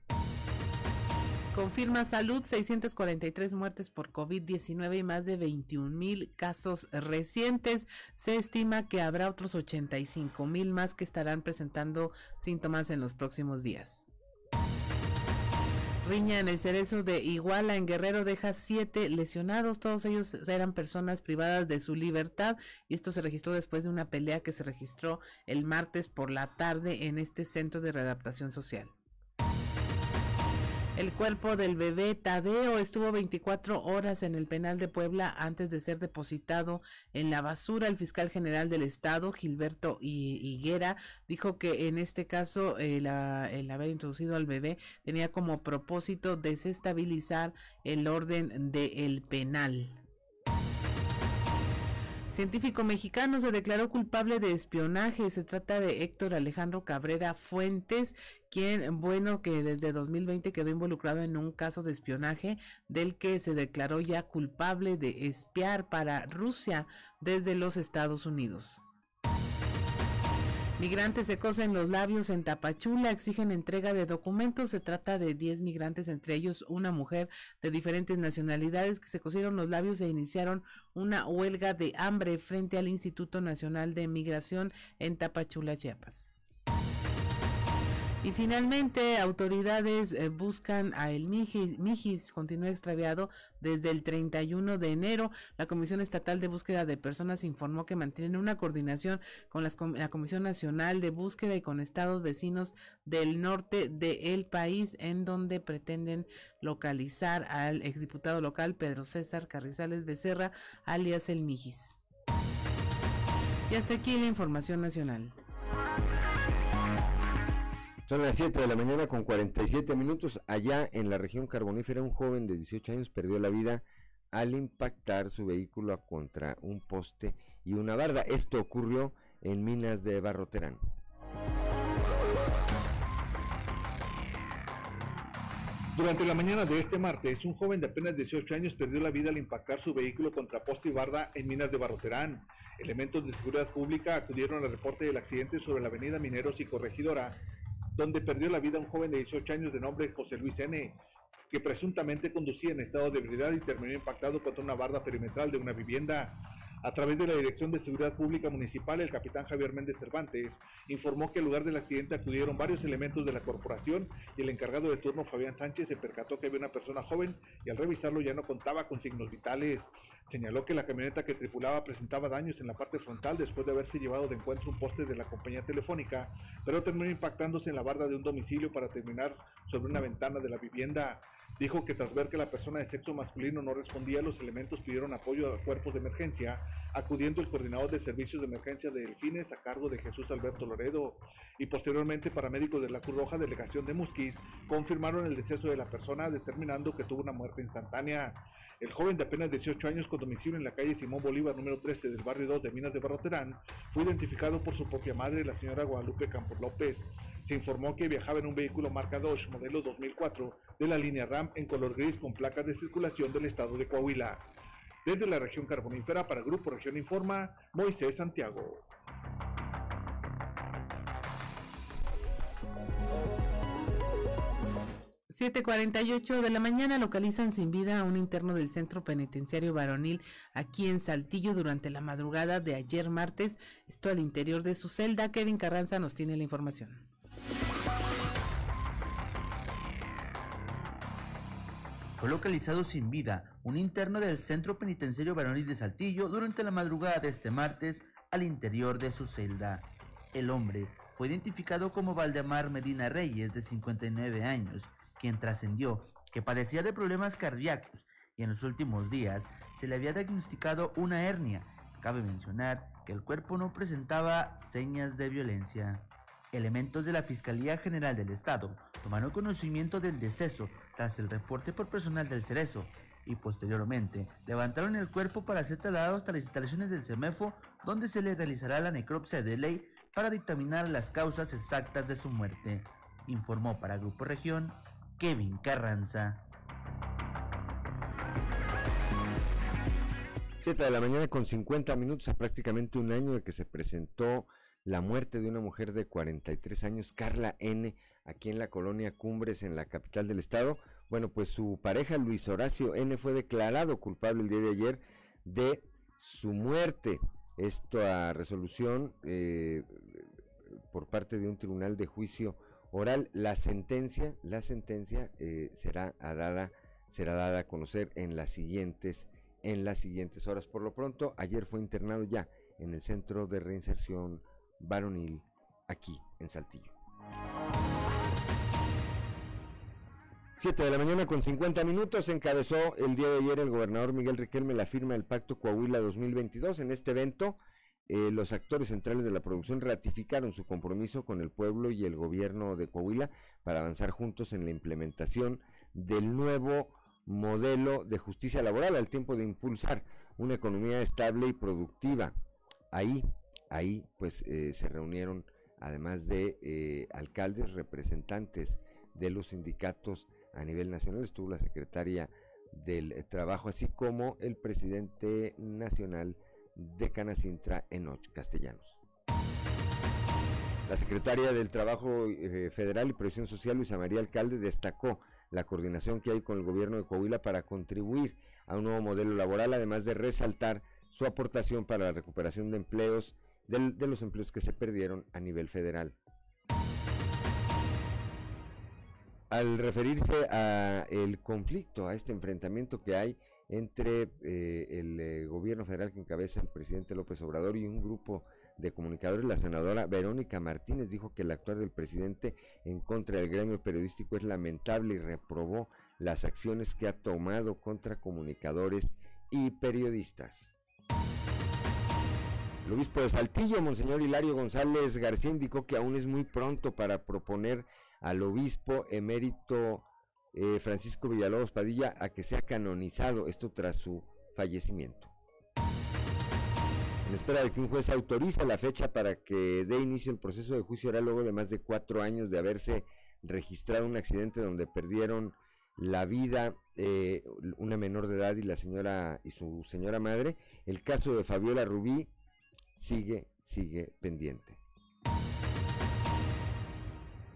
Confirma salud 643 muertes por COVID-19 y más de 21 mil casos recientes. Se estima que habrá otros 85 mil más que estarán presentando síntomas en los próximos días. Riña en el cerezo de Iguala en Guerrero deja siete lesionados. Todos ellos eran personas privadas de su libertad y esto se registró después de una pelea que se registró el martes por la tarde en este centro de readaptación social. El cuerpo del bebé Tadeo estuvo 24 horas en el penal de Puebla antes de ser depositado en la basura. El fiscal general del estado, Gilberto Higuera, dijo que en este caso el, el haber introducido al bebé tenía como propósito desestabilizar el orden del penal. Científico mexicano se declaró culpable de espionaje. Se trata de Héctor Alejandro Cabrera Fuentes, quien, bueno, que desde 2020 quedó involucrado en un caso de espionaje del que se declaró ya culpable de espiar para Rusia desde los Estados Unidos. Migrantes se cosen los labios en Tapachula, exigen entrega de documentos. Se trata de 10 migrantes, entre ellos una mujer de diferentes nacionalidades que se cosieron los labios e iniciaron una huelga de hambre frente al Instituto Nacional de Migración en Tapachula, Chiapas. Y finalmente, autoridades eh, buscan a el Mijis, Mijis, continúa extraviado desde el 31 de enero. La Comisión Estatal de Búsqueda de Personas informó que mantienen una coordinación con la Comisión Nacional de Búsqueda y con estados vecinos del norte del país, en donde pretenden localizar al exdiputado local Pedro César Carrizales Becerra, alias el Mijis. Y hasta aquí la información nacional. Son las 7 de la mañana con 47 minutos. Allá en la región carbonífera, un joven de 18 años perdió la vida al impactar su vehículo contra un poste y una barda. Esto ocurrió en Minas de Barroterán. Durante la mañana de este martes, un joven de apenas 18 años perdió la vida al impactar su vehículo contra poste y barda en Minas de Barroterán. Elementos de seguridad pública acudieron al reporte del accidente sobre la avenida Mineros y Corregidora, donde perdió la vida un joven de 18 años de nombre José Luis N., que presuntamente conducía en estado de ebriedad y terminó impactado contra una barda perimetral de una vivienda. A través de la Dirección de Seguridad Pública Municipal, el capitán Javier Méndez Cervantes informó que al lugar del accidente acudieron varios elementos de la corporación y el encargado de turno Fabián Sánchez se percató que había una persona joven y al revisarlo ya no contaba con signos vitales. Señaló que la camioneta que tripulaba presentaba daños en la parte frontal después de haberse llevado de encuentro un poste de la compañía telefónica, pero terminó impactándose en la barda de un domicilio para terminar sobre una ventana de la vivienda. Dijo que tras ver que la persona de sexo masculino no respondía, los elementos pidieron apoyo a cuerpos de emergencia, acudiendo el coordinador de servicios de emergencia de Delfines a cargo de Jesús Alberto Loredo y posteriormente paramédicos de la Cruz Roja Delegación de Musquis confirmaron el deceso de la persona determinando que tuvo una muerte instantánea. El joven de apenas 18 años con domicilio en la calle Simón Bolívar número 13 del barrio 2 de Minas de Barroterán fue identificado por su propia madre, la señora Guadalupe Campos López. Se informó que viajaba en un vehículo marca Dodge modelo 2004 de la línea RAM en color gris con placas de circulación del estado de Coahuila. Desde la región carbonífera para Grupo Región Informa, Moisés Santiago. 7:48 de la mañana localizan sin vida a un interno del centro penitenciario varonil aquí en Saltillo durante la madrugada de ayer martes. Esto al interior de su celda. Kevin Carranza nos tiene la información. Fue localizado sin vida un interno del centro penitenciario varonil de Saltillo durante la madrugada de este martes al interior de su celda. El hombre fue identificado como Valdemar Medina Reyes, de 59 años, quien trascendió que padecía de problemas cardíacos y en los últimos días se le había diagnosticado una hernia. Cabe mencionar que el cuerpo no presentaba señas de violencia. Elementos de la Fiscalía General del Estado tomaron conocimiento del deceso tras el reporte por personal del Cerezo y posteriormente levantaron el cuerpo para ser trasladado hasta las instalaciones del CEMEFO donde se le realizará la necropsia de ley para dictaminar las causas exactas de su muerte, informó para Grupo Región Kevin Carranza. 7 de la mañana con 50 minutos, a prácticamente un año de que se presentó la muerte de una mujer de 43 años, Carla N., aquí en la colonia Cumbres, en la capital del estado. Bueno, pues su pareja Luis Horacio N. fue declarado culpable el día de ayer de su muerte. Esta resolución eh, por parte de un tribunal de juicio oral. La sentencia, la sentencia eh, será dada, será dada a conocer en las siguientes en las siguientes horas. Por lo pronto, ayer fue internado ya en el Centro de Reinserción Varonil, aquí en Saltillo. 7 de la mañana con 50 minutos encabezó el día de ayer el gobernador Miguel Riquelme la firma del Pacto Coahuila 2022. En este evento, eh, los actores centrales de la producción ratificaron su compromiso con el pueblo y el gobierno de Coahuila para avanzar juntos en la implementación del nuevo modelo de justicia laboral al tiempo de impulsar una economía estable y productiva. Ahí, ahí pues eh, se reunieron además de eh, alcaldes, representantes de los sindicatos a nivel nacional, estuvo la secretaria del Trabajo, así como el presidente nacional de Canacintra, Enoch Castellanos. La secretaria del Trabajo eh, Federal y Presión Social, Luisa María Alcalde, destacó la coordinación que hay con el gobierno de Coahuila para contribuir a un nuevo modelo laboral, además de resaltar su aportación para la recuperación de empleos, de, los empleos que se perdieron a nivel federal. Al referirse a el conflicto, a este enfrentamiento que hay entre eh, el eh, gobierno federal que encabeza el presidente López Obrador y un grupo de Comunicadores, la senadora Verónica Martínez dijo que el actuar del presidente en contra del gremio periodístico es lamentable y reprobó las acciones que ha tomado contra comunicadores y periodistas. El obispo de Saltillo, Monseñor Hilario González García, indicó que aún es muy pronto para proponer al obispo emérito eh, Francisco Villalobos Padilla a que sea canonizado, esto tras su fallecimiento en espera de que un juez autorice la fecha para que dé inicio el proceso de juicio oral luego de más de cuatro años de haberse registrado un accidente donde perdieron la vida eh, una menor de edad y la señora y su señora madre. El caso de Fabiola Rubí sigue, sigue pendiente.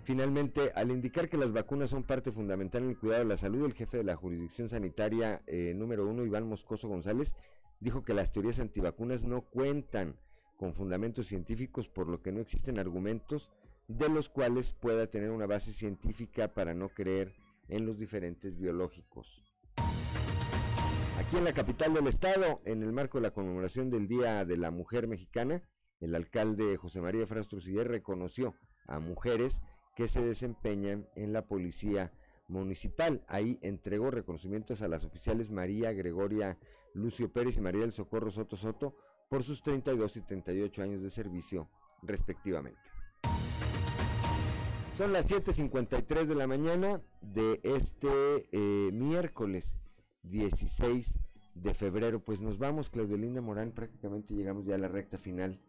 Finalmente, al indicar que las vacunas son parte fundamental en el cuidado de la salud, el jefe de la jurisdicción sanitaria eh, número uno, Iván Moscoso González, dijo que las teorías antivacunas no cuentan con fundamentos científicos, por lo que no existen argumentos de los cuales pueda tener una base científica para no creer en los diferentes biológicos. Aquí en la capital del estado, en el marco de la conmemoración del Día de la Mujer Mexicana, el alcalde José María Frastro Siller reconoció a mujeres que se desempeñan en la policía municipal. Ahí entregó reconocimientos a las oficiales María Gregoria Lucio Pérez y María del Socorro Soto Soto por sus 32 y 38 años de servicio respectivamente. Son las 7.53 de la mañana de este eh, miércoles 16 de febrero. Pues nos vamos, Claudelina Morán, prácticamente llegamos ya a la recta final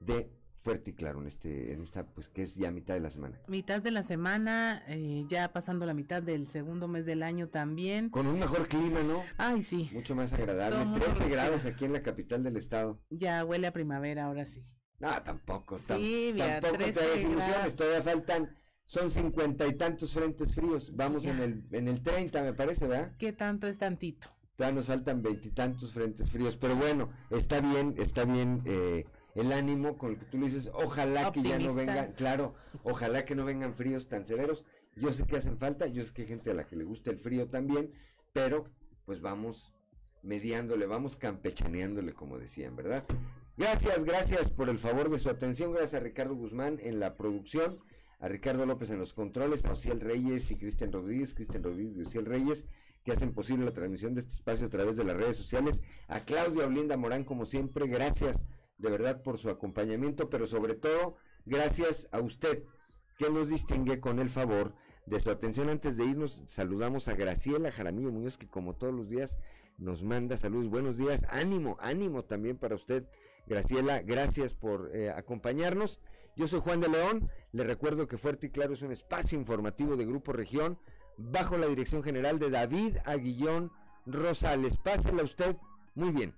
de fuerte y claro en este en esta pues que es ya mitad de la semana. Mitad de la semana eh, ya pasando la mitad del segundo mes del año también. Con un mejor clima no ay sí. Mucho más agradable. 13 grados aquí en la capital del estado. Ya huele a primavera ahora sí. No tampoco sí, tampoco te hagas ilusiones todavía faltan son cincuenta y tantos frentes fríos. Vamos en el en el 30 me parece verdad qué tanto es tantito todavía nos faltan veintitantos frentes fríos pero bueno está bien está bien eh, el ánimo con el que tú le dices, ojalá que ya no vengan, claro, ojalá que no vengan fríos tan severos. Yo sé que hacen falta, yo sé que hay gente a la que le gusta el frío también, pero pues vamos mediándole, vamos campechaneándole, como decían, ¿verdad? Gracias, gracias por el favor de su atención, gracias a Ricardo Guzmán en la producción, a Ricardo López en los controles, a Ociel Reyes y Cristian Rodríguez, Cristian Rodríguez y Ociel Reyes, que hacen posible la transmisión de este espacio a través de las redes sociales, a Claudia Olinda Morán, como siempre, gracias de verdad por su acompañamiento, pero sobre todo gracias a usted que nos distingue con el favor de su atención. Antes de irnos, saludamos a Graciela Jaramillo Muñoz, que como todos los días nos manda saludos. Buenos días, ánimo, ánimo también para usted. Graciela, gracias por eh, acompañarnos. Yo soy Juan de León, le recuerdo que Fuerte y Claro es un espacio informativo de Grupo Región, bajo la dirección general de David Aguillón Rosales. Pásela usted muy bien.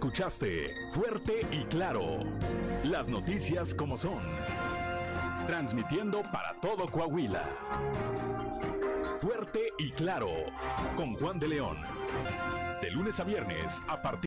Escuchaste Fuerte y Claro. Las noticias como son. Transmitiendo para todo Coahuila. Fuerte y Claro. Con Juan de León. De lunes a viernes a partir